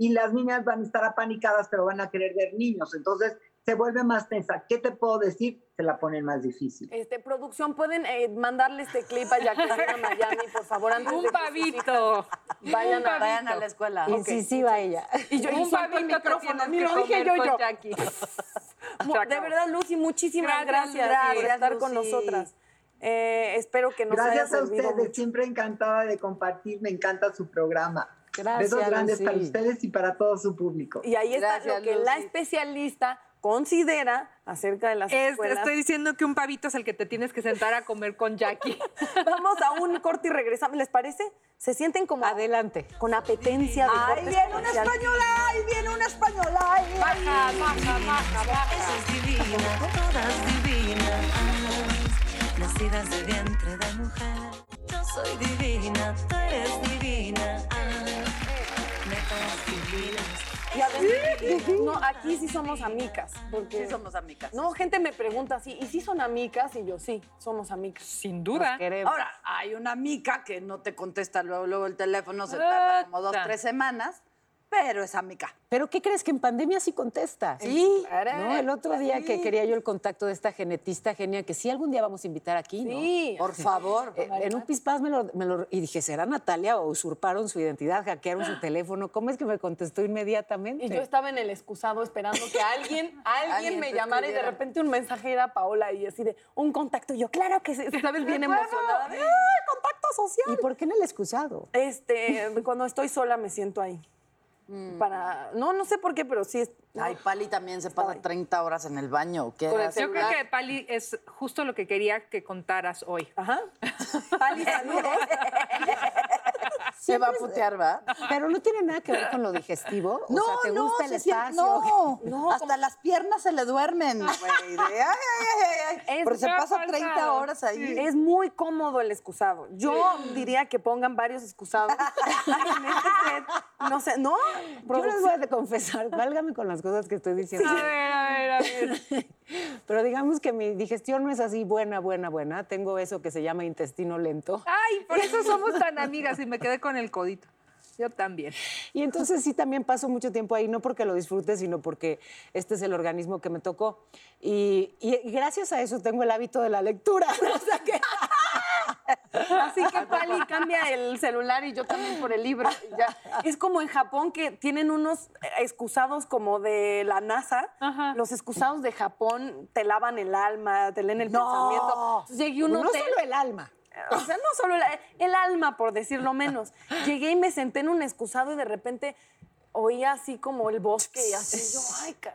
y las niñas van a estar apanicadas, pero van a querer ver niños. Entonces se vuelve más tensa. ¿Qué te puedo decir? Se la ponen más difícil. Este, producción, ¿pueden eh, mandarle este clip a Jacqueline a Miami, por favor, antes Un de pavito. vayan a... Vayan a la escuela. Incisiva ella. Y yo Un pavito micrófono, ni lo dije yo, con yo. Jackie. De verdad, Lucy, muchísimas Gracias, gracias, por Lucy. estar con Gracias, Lucy. nosotras. Eh, espero que nos Gracias haya a ustedes, mucho. siempre encantada de compartir, me encanta su programa. Gracias, Besos grandes Lucy. para ustedes y para todo su público. Y ahí está Gracias, lo que la especialista considera acerca de las Es- escuelas. estoy diciendo que un pavito es el que te tienes que sentar a comer con Jackie. Vamos a un corte y regresamos. ¿Les parece? ¿Se sienten como Adelante. con apetencia de ¡Ahí viene una española! ¡Ahí viene una española! ¡Ahí viene! Baja, baja, baja, baja. Esa es divina, todas divinas, nacidas de vientre de mujer. Yo soy divina, tú eres divina, ah, netas divinas. Y además, no, aquí sí somos amigas. Porque Sí somos amigas. No, gente me pregunta así, ¿y si son amigas? Y yo, sí, somos amigas. Sin duda. Ahora, hay una mica que no te contesta luego, luego el teléfono, se tarda como dos, tres semanas, pero es amiga. ¿Pero qué crees? Que en pandemia sí contesta. Sí. ¿No? El otro día que quería yo el contacto de esta genetista genia, que sí algún día vamos a invitar aquí, ¿no? Sí. Por favor. Eh, en un pispás me lo, me lo- Y dije, ¿será Natalia o usurparon su identidad, hackearon su teléfono? ¿Cómo es que me contestó inmediatamente? Y yo estaba en el excusado esperando que alguien, alguien, Alguien me llamara y de repente un mensaje era Paola y así de un contacto. Y yo, claro que sí, ¿sabes? Bien emocionada. ¡Ay, contacto social! ¿Y por qué en el excusado? Este, cuando estoy sola me siento ahí. Para, no, no sé por qué, pero sí es. Ay, Pali también se pasa 30 horas en el baño. ¿qué? Yo creo que Pali es justo lo que quería que contaras hoy. Ajá. Pali, saludos. Se va a putear, ¿va? Pero no tiene nada que ver con lo digestivo. O No, sea, ¿te no, gusta el se siente- espacio? no, hasta las piernas se le duermen, güey. de, ay, ay, ay, Porque se pasa 30 pasado, horas ahí. Es muy cómodo el excusado. Yo diría que pongan varios excusados. No sé, ¿no? Yo les voy a confesar, válgame con las cosas que estoy diciendo. A ver, a ver, a ver. Pero digamos que mi digestión no es así buena, buena, buena. Tengo eso que se llama intestino lento. Ay, por eso somos tan amigas y me quedé con el codito. Yo también. Y entonces sí también paso mucho tiempo ahí, no porque lo disfrute, sino porque este es el organismo que me tocó. Y, y- gracias a eso tengo el hábito de la lectura. O sea que Así que Pali cambia el celular y yo también por el libro. ya. Es como en Japón que tienen unos excusados como de la NASA. Ajá. Los excusados de Japón te lavan el alma, te leen el No. pensamiento. Entonces llegué a un no hotel. solo el alma. O sea, no solo el, el alma, por decirlo menos. Llegué y me senté en un excusado y de repente oía así como el bosque y así yo, ay, ca-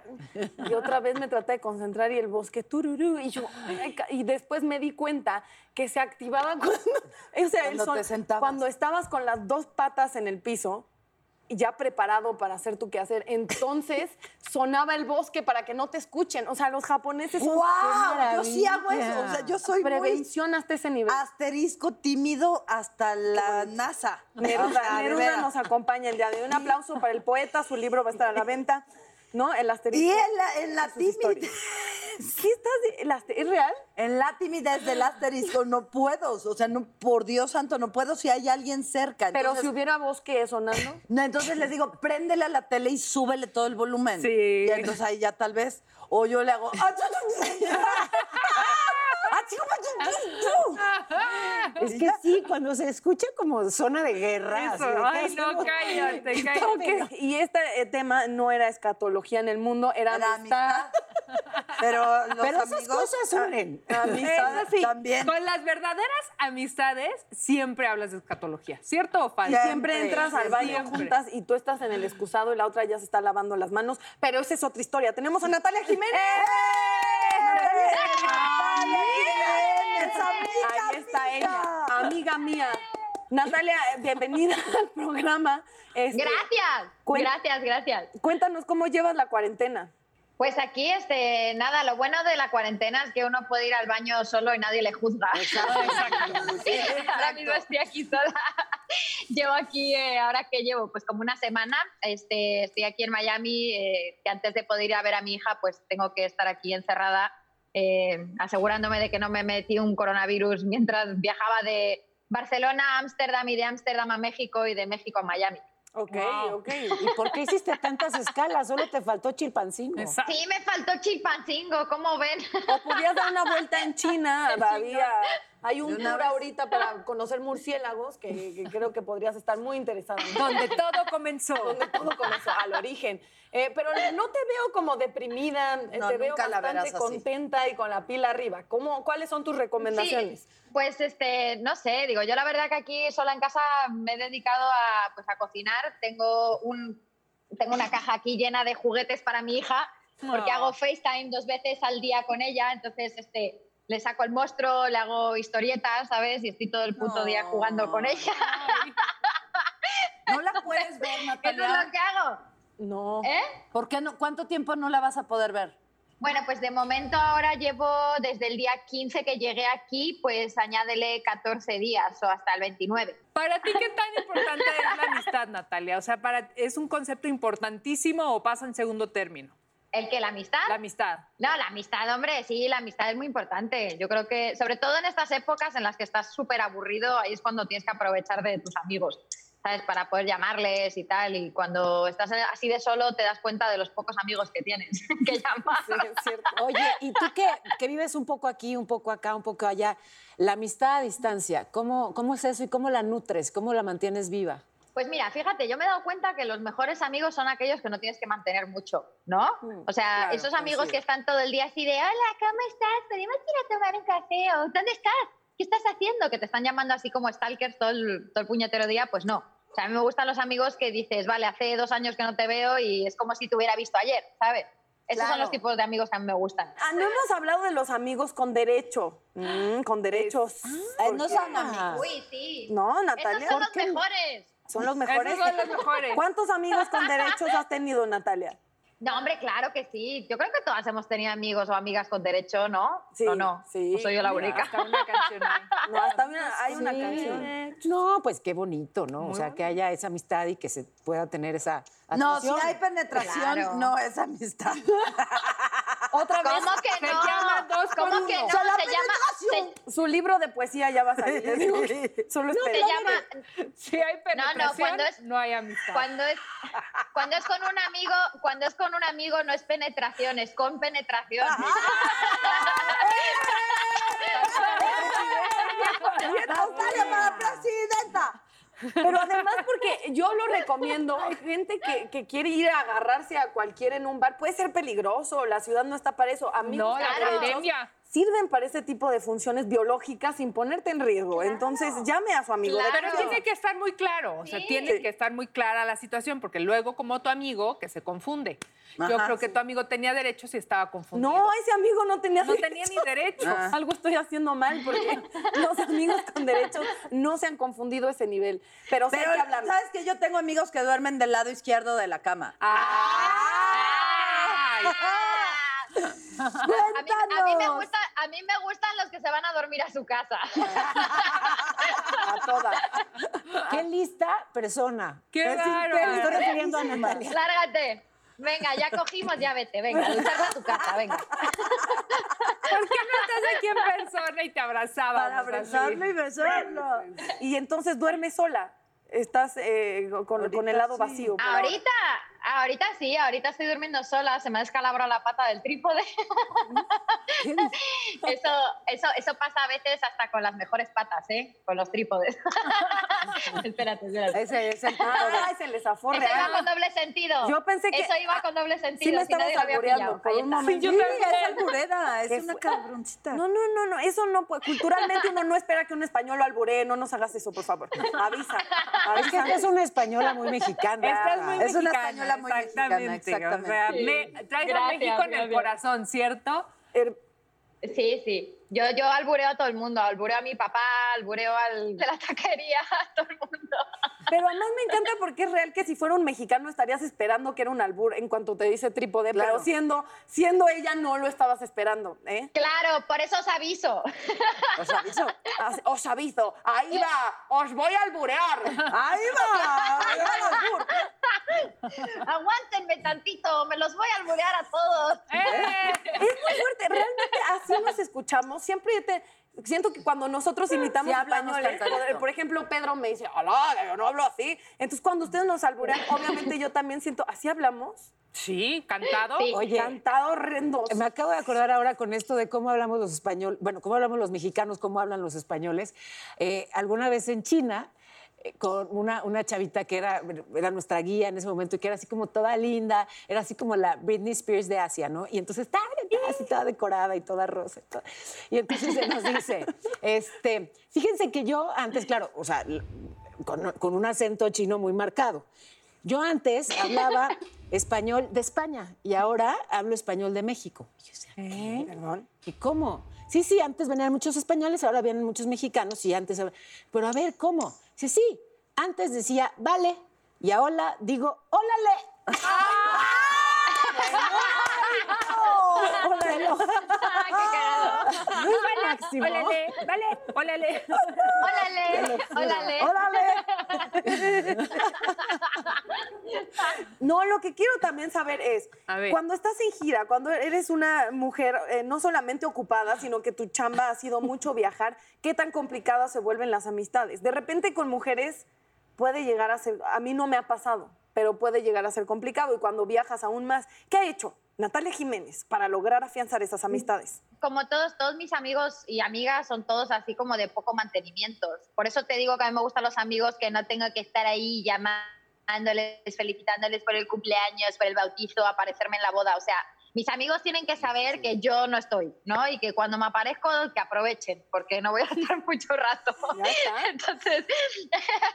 y otra vez me traté de concentrar y el bosque tururú y yo, ay, y después me di cuenta que se activaba cuando, o sea, el Cuando son- estabas con las dos patas en el piso ya preparado para hacer tu quehacer, entonces sonaba el bosque para que no te escuchen. O sea, los japoneses son ¡Wow! Yo sí hago eso. O sea, yo soy muy prevención hasta ese nivel. asterisco tímido hasta la NASA. Neruda, Neruda nos acompaña el día de hoy. Un aplauso para el poeta, su libro va a estar a la venta. ¿No? El asterisco. Y en la, en la timidez. ¿Qué estás ¿Es real? En la timidez del asterisco no puedo. O sea, no, por Dios santo, no puedo si hay alguien cerca. Pero si hubiera bosque sonando. no, entonces les digo, préndele a la tele y súbele todo el volumen. Sí. Y entonces ahí ya tal vez. O yo le hago. "Ah, Es que sí, cuando se escucha como zona de guerra. Eso, así de, ¿qué ay, no, cállate, cállate. que- y este eh, tema no era escatología en el mundo, era, Era amistad. amistad. Pero los Pero esas amigos. cosas unen. Amistad. Sí, También. Con las verdaderas amistades siempre hablas de escatología, ¿cierto o falso? Siempre, Siempre entras al baño siempre. juntas y tú estás en el excusado y la otra ya se está lavando las manos. Pero esa es otra historia. Tenemos a Natalia Jiménez. Jiménez, amiga Ahí está mía. ella, amiga mía. Natalia, bienvenida al programa. Este, Gracias, gracias, gracias. Cuéntanos cómo llevas la cuarentena. Pues aquí, este, nada, lo bueno de la cuarentena es que uno puede ir al baño solo y nadie le juzga. Sí, ahora mismo estoy aquí sola. llevo aquí, eh, ahora que llevo, pues como una semana, este, estoy aquí en Miami, eh, que antes de poder ir a ver a mi hija, pues tengo que estar aquí encerrada, eh, asegurándome de que no me metí un coronavirus mientras viajaba de Barcelona a Ámsterdam y de Ámsterdam a México y de México a Miami. Ok, Wow. ok. ¿Y por qué hiciste tantas escalas? Solo te faltó Chilpancingo. Exacto. Sí, me faltó Chilpancingo, ¿cómo ven? O podías dar una vuelta en China, había Hay un ¿De una tour vez? ahorita para conocer murciélagos que, que creo que podrías estar muy interesado. Donde todo comenzó. Donde todo comenzó, al origen. Eh, pero no te veo como deprimida, eh, No, te veo bastante contenta y con la pila arriba. ¿Cómo, ¿Cuáles son tus recomendaciones? Sí, pues este, no sé, digo, yo la verdad que aquí sola en casa me he dedicado a, pues, a cocinar. Tengo, un, tengo una caja aquí llena de juguetes para mi hija, porque Oh. hago FaceTime dos veces al día con ella, entonces este, le saco el monstruo, le hago historietas, ¿sabes? Y estoy todo el puto día jugando con ella. ¿No la puedes ver, Eso Natalia? es lo que hago. No. ¿Eh? ¿Por qué no? ¿Cuánto tiempo no la vas a poder ver? Bueno, pues de momento ahora llevo desde el día 15 que llegué aquí, pues añádele 14 días o hasta el 29. Para ti, ¿qué tan importante es la amistad, Natalia? O sea, para, ¿es un concepto importantísimo o pasa en segundo término? ¿El que la amistad? La amistad. No, la amistad, hombre, sí, la amistad es muy importante. Yo creo que, sobre todo en estas épocas en las que estás súper aburrido, ahí es cuando tienes que aprovechar de tus amigos, ¿sabes? Para poder llamarles y tal. Y cuando estás así de solo, te das cuenta de los pocos amigos que tienes que llamar. Oye, ¿y tú que, que vives un poco aquí, un poco acá, un poco allá? La amistad a distancia, ¿cómo, ¿cómo es eso y cómo la nutres? ¿Cómo la mantienes viva? Pues mira, fíjate, yo me he dado cuenta que los mejores amigos son aquellos que no tienes que mantener mucho, ¿no? O sea, claro, esos amigos que están todo el día así de, hola, ¿cómo estás? ¿Podemos ir a tomar un café? ¿O dónde estás? ¿Qué estás haciendo? Que te están llamando así como stalkers todo el, todo el puñetero día, pues no. O sea, a mí me gustan los amigos que dices, vale, hace dos años que no te veo y es como si te hubiera visto ayer, ¿sabes? Esos son los tipos de amigos que a mí me gustan. Ah, no hemos hablado de los amigos con derecho. Mm, con derechos. Eh, no son amigos. Uy, sí. No, Natalia. Esos son ¿por los qué? mejores. Son los mejores. Esos son los mejores. ¿Cuántos amigos con derechos has tenido, Natalia? No, hombre, claro que sí. Yo creo que todas hemos tenido amigos o amigas con derecho, ¿no? Sí, ¿O no? sí. ¿O soy yo la Mira, única? hasta una canción hay. No, hasta una- hay una canción. No, pues qué bonito, ¿no? o sea, que haya esa amistad y que se pueda tener esa No, si hay penetración, Claro. no es amistad. Otra vez. ¿Cómo que Se no? llama dos por ¿Cómo que no? O sea, la se llama, se, Su libro de poesía ya va a salir. digo. Solo se esperen. llama Si hay penetración, no, cuando es- hay amistad. cuando es cuando es con un amigo, cuando es con un amigo no es penetración, es con penetración. Natalia para presidenta. Pero además porque yo lo recomiendo, gente que, que quiere ir a agarrarse a cualquiera en un bar, puede ser peligroso, la ciudad no está para eso. Amigos No, la pandemia. Sirven para ese tipo de funciones biológicas sin ponerte en riesgo. Entonces llame a su amigo. Claro. Pero tiene que estar muy claro, o sea, Sí. tiene que estar muy clara la situación, porque luego como tu amigo, que se confunde. Yo creo que tu amigo tenía derechos y estaba confundido. No, ese amigo no tenía No tenía ni derechos. Ah. Algo estoy haciendo mal porque los amigos con derechos no se han confundido a ese nivel. Pero, sí Pero, hay que. ¿sabes que Yo tengo amigos que duermen del lado izquierdo de la cama. Ay, A mí, a mí me gusta, a mí me gustan los que se van a dormir a su casa. A todas. Qué lista persona. qué Es bárbaro. Me estoy refiriendo a Natalia. Lárgate. Venga, ya cogimos, ya vete. Venga, a tu casa, venga. ¿Por qué no estás aquí en persona y te abrazaba? Para abrazarlo y besarlo. Y entonces duerme sola. Estás eh, con, con el lado sí. vacío. Ahorita, ahorita sí, ahorita estoy durmiendo sola, se me ha descalabrado la pata del trípode. eso, eso, eso pasa a veces hasta con las mejores patas, ¿eh? Con los trípodes. espérate, espérate. Ese es el tipo de... Ah, es el desafío Eso iba real. con doble sentido. Yo pensé que- Eso iba con doble sentido. Sí me albureando pillado. por un está. momento. Sí, es alburera, es ¿Qué una fue? cabroncita. No, no, no, no, eso no puede. Culturalmente uno no espera que un español lo alburee, no nos hagas eso, por favor. Avisa. Es que avisa. esta es una española muy mexicana. Esta es muy Es una mexicana, española muy mexicana, exactamente. O sea, Sí. me, traes a México en el corazón, ¿cierto? Er- Sí, sí. Yo, yo albureo a todo el mundo. Albureo a mi papá, albureo al de la taquería, a todo el mundo. Pero además me encanta porque es real que si fuera un mexicano estarías esperando que era un albur en cuanto te dice trípode, Claro. pero siendo, siendo ella no lo estabas esperando, ¿eh? Claro, por eso os aviso. Os aviso. Os aviso, ahí va, os voy a alburear. ¡Ahí va! Ahí va el albur. Aguántenme tantito, me los voy a alburear a todos. ¡Eh! Es muy fuerte, realmente así nos escuchamos. Siempre te, siento que cuando nosotros imitamos Sí, hablamos españoles, por, ejemplo, Pedro me dice, hola, yo no hablo así. Entonces, cuando ustedes nos alburean, obviamente yo también siento, ¿así hablamos? Sí, cantado. Sí. Oye, Cantado horrendo. Me acabo de acordar ahora con esto de cómo hablamos los españoles, bueno, cómo hablamos los mexicanos, cómo hablan los españoles. Eh, alguna vez en China, con una, una chavita que era, era nuestra guía en ese momento y que era así como toda linda, era así como la Britney Spears de Asia, ¿no? Y entonces estaba así toda decorada y toda rosa. Y, entonces se nos dice, este, fíjense que yo antes, claro, o sea, con, con un acento chino muy marcado. Yo antes hablaba español de España y ahora hablo español de México. Y yo decía, ¿qué? Perdón. ¿Y cómo? Sí, sí, antes venían muchos españoles, ahora vienen muchos mexicanos y antes... Pero a ver, ¿cómo? Sí, sí, antes decía, vale, y ahora digo, ólale. Ay, qué buen máximo. Ólale, vale, ólale. Ólale, ólale. No, lo que quiero también saber es, A ver. cuando estás en gira, cuando eres una mujer eh, no solamente ocupada, sino que tu chamba ha sido mucho viajar, ¿qué tan complicadas se vuelven las amistades? De repente con mujeres puede llegar a ser, a mí no me ha pasado, pero puede llegar a ser complicado y cuando viajas aún más, ¿qué ha hecho Natalia Jiménez para lograr afianzar esas amistades? como todos, todos mis amigos y amigas son todos así como de poco mantenimiento. Por eso te digo que a mí me gustan los amigos que no tengo que estar ahí llamándoles, felicitándoles por el cumpleaños, por el bautizo, aparecerme en la boda. O sea, mis amigos tienen que saber que yo no estoy, ¿no? Y que cuando me aparezco, que aprovechen, porque no voy a estar mucho rato. Ya está. Entonces,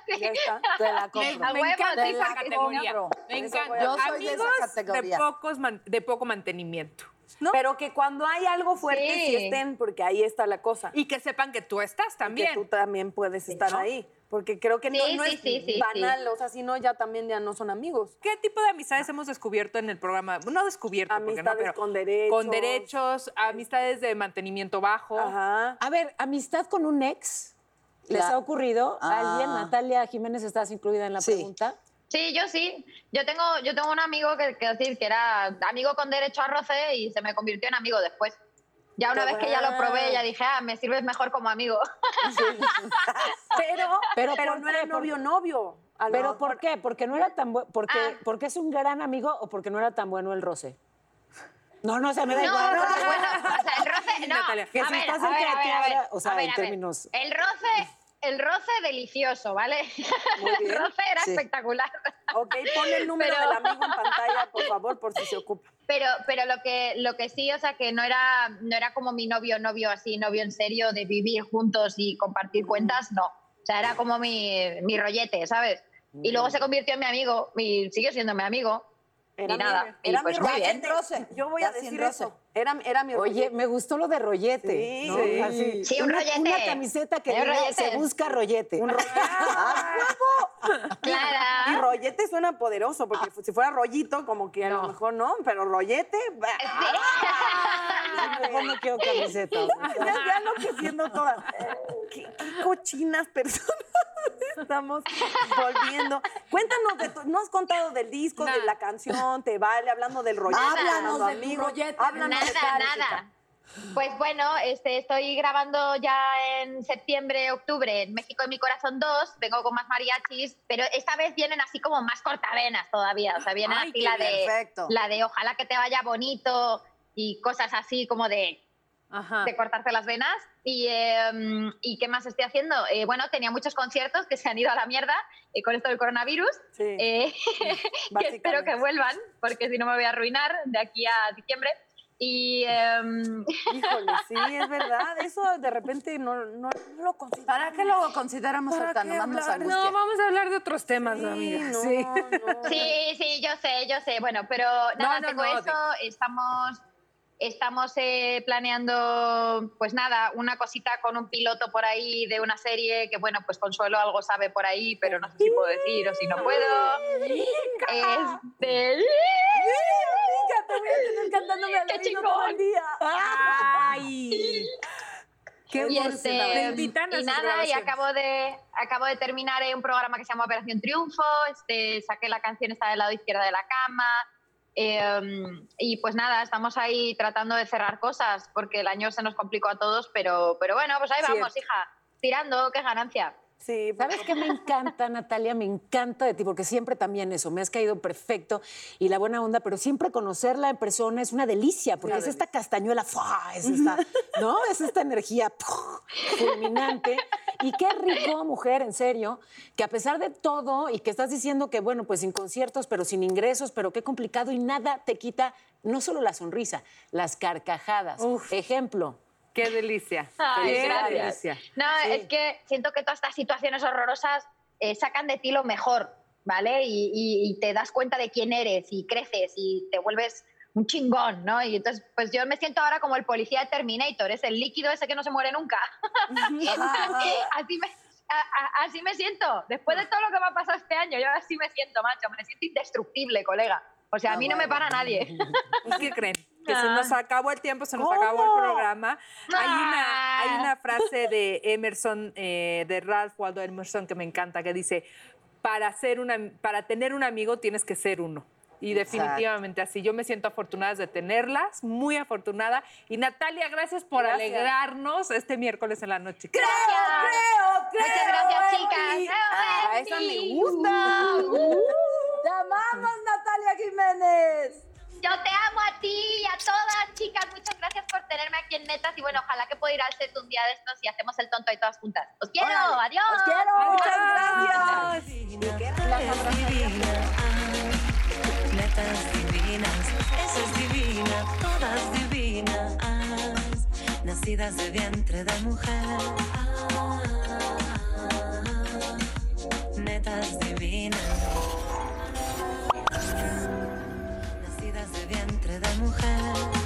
Ya está. Te la A compro. Me huevo, encanta te esa la categoría. compro. Me Eso encanta. voy a- Yo soy de esa Amigos categoría. De, pocos man- de poco mantenimiento. Pero que cuando hay algo fuerte sí. Sí. estén, porque ahí está la cosa. Y que sepan que tú estás también. Que tú también puedes estar ahí. Porque creo que no, Sí, no sí, es sí, sí, banal, o sea, si no, ya también ya no son amigos. ¿Qué tipo de amistades hemos descubierto en el programa? No descubierto, porque no, pero con derechos. Con derechos, amistades de mantenimiento bajo. Ajá. A ver, amistad con un ex. ¿Les La- ha ocurrido a alguien? Ah. Natalia Jiménez, ¿estás incluida en la Sí. pregunta? Sí, yo sí. Yo tengo, yo tengo un amigo que, que decir que era amigo con derecho a roce y se me convirtió en amigo después. Ya una vez que ya lo probé, ya dije, ah, me sirves mejor como amigo. Pero, Pero pero, ¿por no era novio, novio. ¿Pero mejor- por qué? ¿Porque no era tan bueno? Porque, Ah. ¿Porque es un gran amigo o porque no era tan bueno el roce? No, no, o sea, me da No, igual. no, bueno, o sea, el roce, no. Natalia, que si estás ahora, o sea, ver, en términos- El roce, el roce delicioso, ¿vale? El roce era Sí. espectacular. Ok, pon el número Pero- del amigo en pantalla, por favor, por si se ocupa. Pero, pero lo que lo que sí, o sea, que no era, no era como mi novio, novio así, novio en serio, de vivir juntos y compartir cuentas, no. O sea, era como mi, mi rollete, ¿sabes? Y luego se convirtió en mi amigo, y sigue siendo mi amigo. Era y mi- nada. y era pues mi muy bien. Yo voy Ya a decir eso. Era, era mi Oye, rollete. me gustó lo de rollete. Sí, ¿no? sí. Así, Sí, un una, rollete. una camiseta que Un diga, rollete. se busca rollete. Y Claro. rollete suena poderoso, porque si fuera rollito, como que a lo mejor no, pero rollete. bah. Ay, mejor no quiero camiseta. Ya, ya todas. ¿Qué, qué cochinas personas estamos volviendo. Cuéntanos, de tu- no has contado del disco, de la canción, te vale, hablando del rollete, Háblanos hablando de amigos, rollete. háblanos Nada, nada. Pues bueno, este, estoy grabando ya en septiembre, octubre en México en mi corazón 2, vengo con más mariachis, pero esta vez vienen así como más cortavenas todavía, o sea, viene Ay, así la de, la de ojalá que te vaya bonito y cosas así como de, Ajá. de cortarte las venas. Y, eh, ¿Y qué más estoy haciendo? Eh, bueno, tenía muchos conciertos que se han ido a la mierda eh, con esto del coronavirus. Sí. Eh, que espero que vuelvan, porque si no me voy a arruinar de aquí a diciembre. Y em, Híjole, sí, es verdad. Eso de repente no, no, no lo considero. ¿Para qué lo consideramos ¿Para ahorita? No, vamos a hablar de otros temas, Sí, amiga. no, Sí. no. sí, sí, yo sé, yo sé. Bueno, pero nada, no, tengo no, eso. Estamos, estamos eh, planeando, pues nada, una cosita con un piloto por ahí de una serie que, bueno, pues Consuelo algo sabe por ahí, pero no sé si puedo decir o si no puedo. Este, ¡Qué chingón! todo el día. Ay. Qué y, este, Te invitan a y nada, y acabo de, acabo de terminar eh, un programa que se llama Operación Triunfo, este, saqué la canción está del lado izquierdo de la cama, eh, y pues nada, estamos ahí tratando de cerrar cosas, porque el año se nos complicó a todos, pero, pero bueno, pues ahí vamos, Cierto. hija, tirando, qué ganancia. Sí, ¿Sabes qué me encanta, Natalia? Me encanta de ti, porque siempre también eso, me has caído perfecto y la buena onda, pero siempre conocerla en persona es una delicia, porque es esta castañuela, ¡fua! es esta, ¿no? Es esta energía ¡puf! fulminante. Y qué rico, mujer, en serio, que a pesar de todo y que estás diciendo que, bueno, pues sin conciertos, pero sin ingresos, pero qué complicado y nada te quita no solo la sonrisa, las carcajadas. Ejemplo. Qué delicia. Ay, Qué gracias. delicia. No, es que siento que todas estas situaciones horrorosas eh, sacan de ti lo mejor, ¿vale? Y, y- y te das cuenta de quién eres y creces y te vuelves un chingón, ¿no? Y entonces, pues yo me siento ahora como el policía de Terminator, es el líquido ese que no se muere nunca. así, me, a- a- así me siento. Después de todo lo que me ha pasado este año, yo así me siento, macho. Me siento indestructible, colega. O sea, a mí no me para nadie. ¿Qué creen? Que se nos acabó el tiempo, se nos acabó el programa. Hay una, hay una frase de Emerson, eh, de Ralph Waldo Emerson, que me encanta, que dice, para, ser una, para tener un amigo tienes que ser uno. Y definitivamente así. Yo me siento afortunada de tenerlas, muy afortunada. Y Natalia, gracias por Gracias. alegrarnos este miércoles en la noche. Creo, creo, creo. Muchas gracias, chicas. Ah, esa me gusta. ¡Te amamos, Natalia Jiménez! Yo te amo a ti y a todas, chicas. Muchas gracias por tenerme aquí en Metas. Y bueno, ojalá que pueda ir al set un día de estos y hacemos el tonto ahí todas juntas. ¡Os quiero! Hola. ¡Adiós! ¡Os quiero! ¡Muchas gracias! Divinas. Divinas. Eso es divina. Todas divinas. Nacidas de vientre de mujer. Metas divinas. mujer.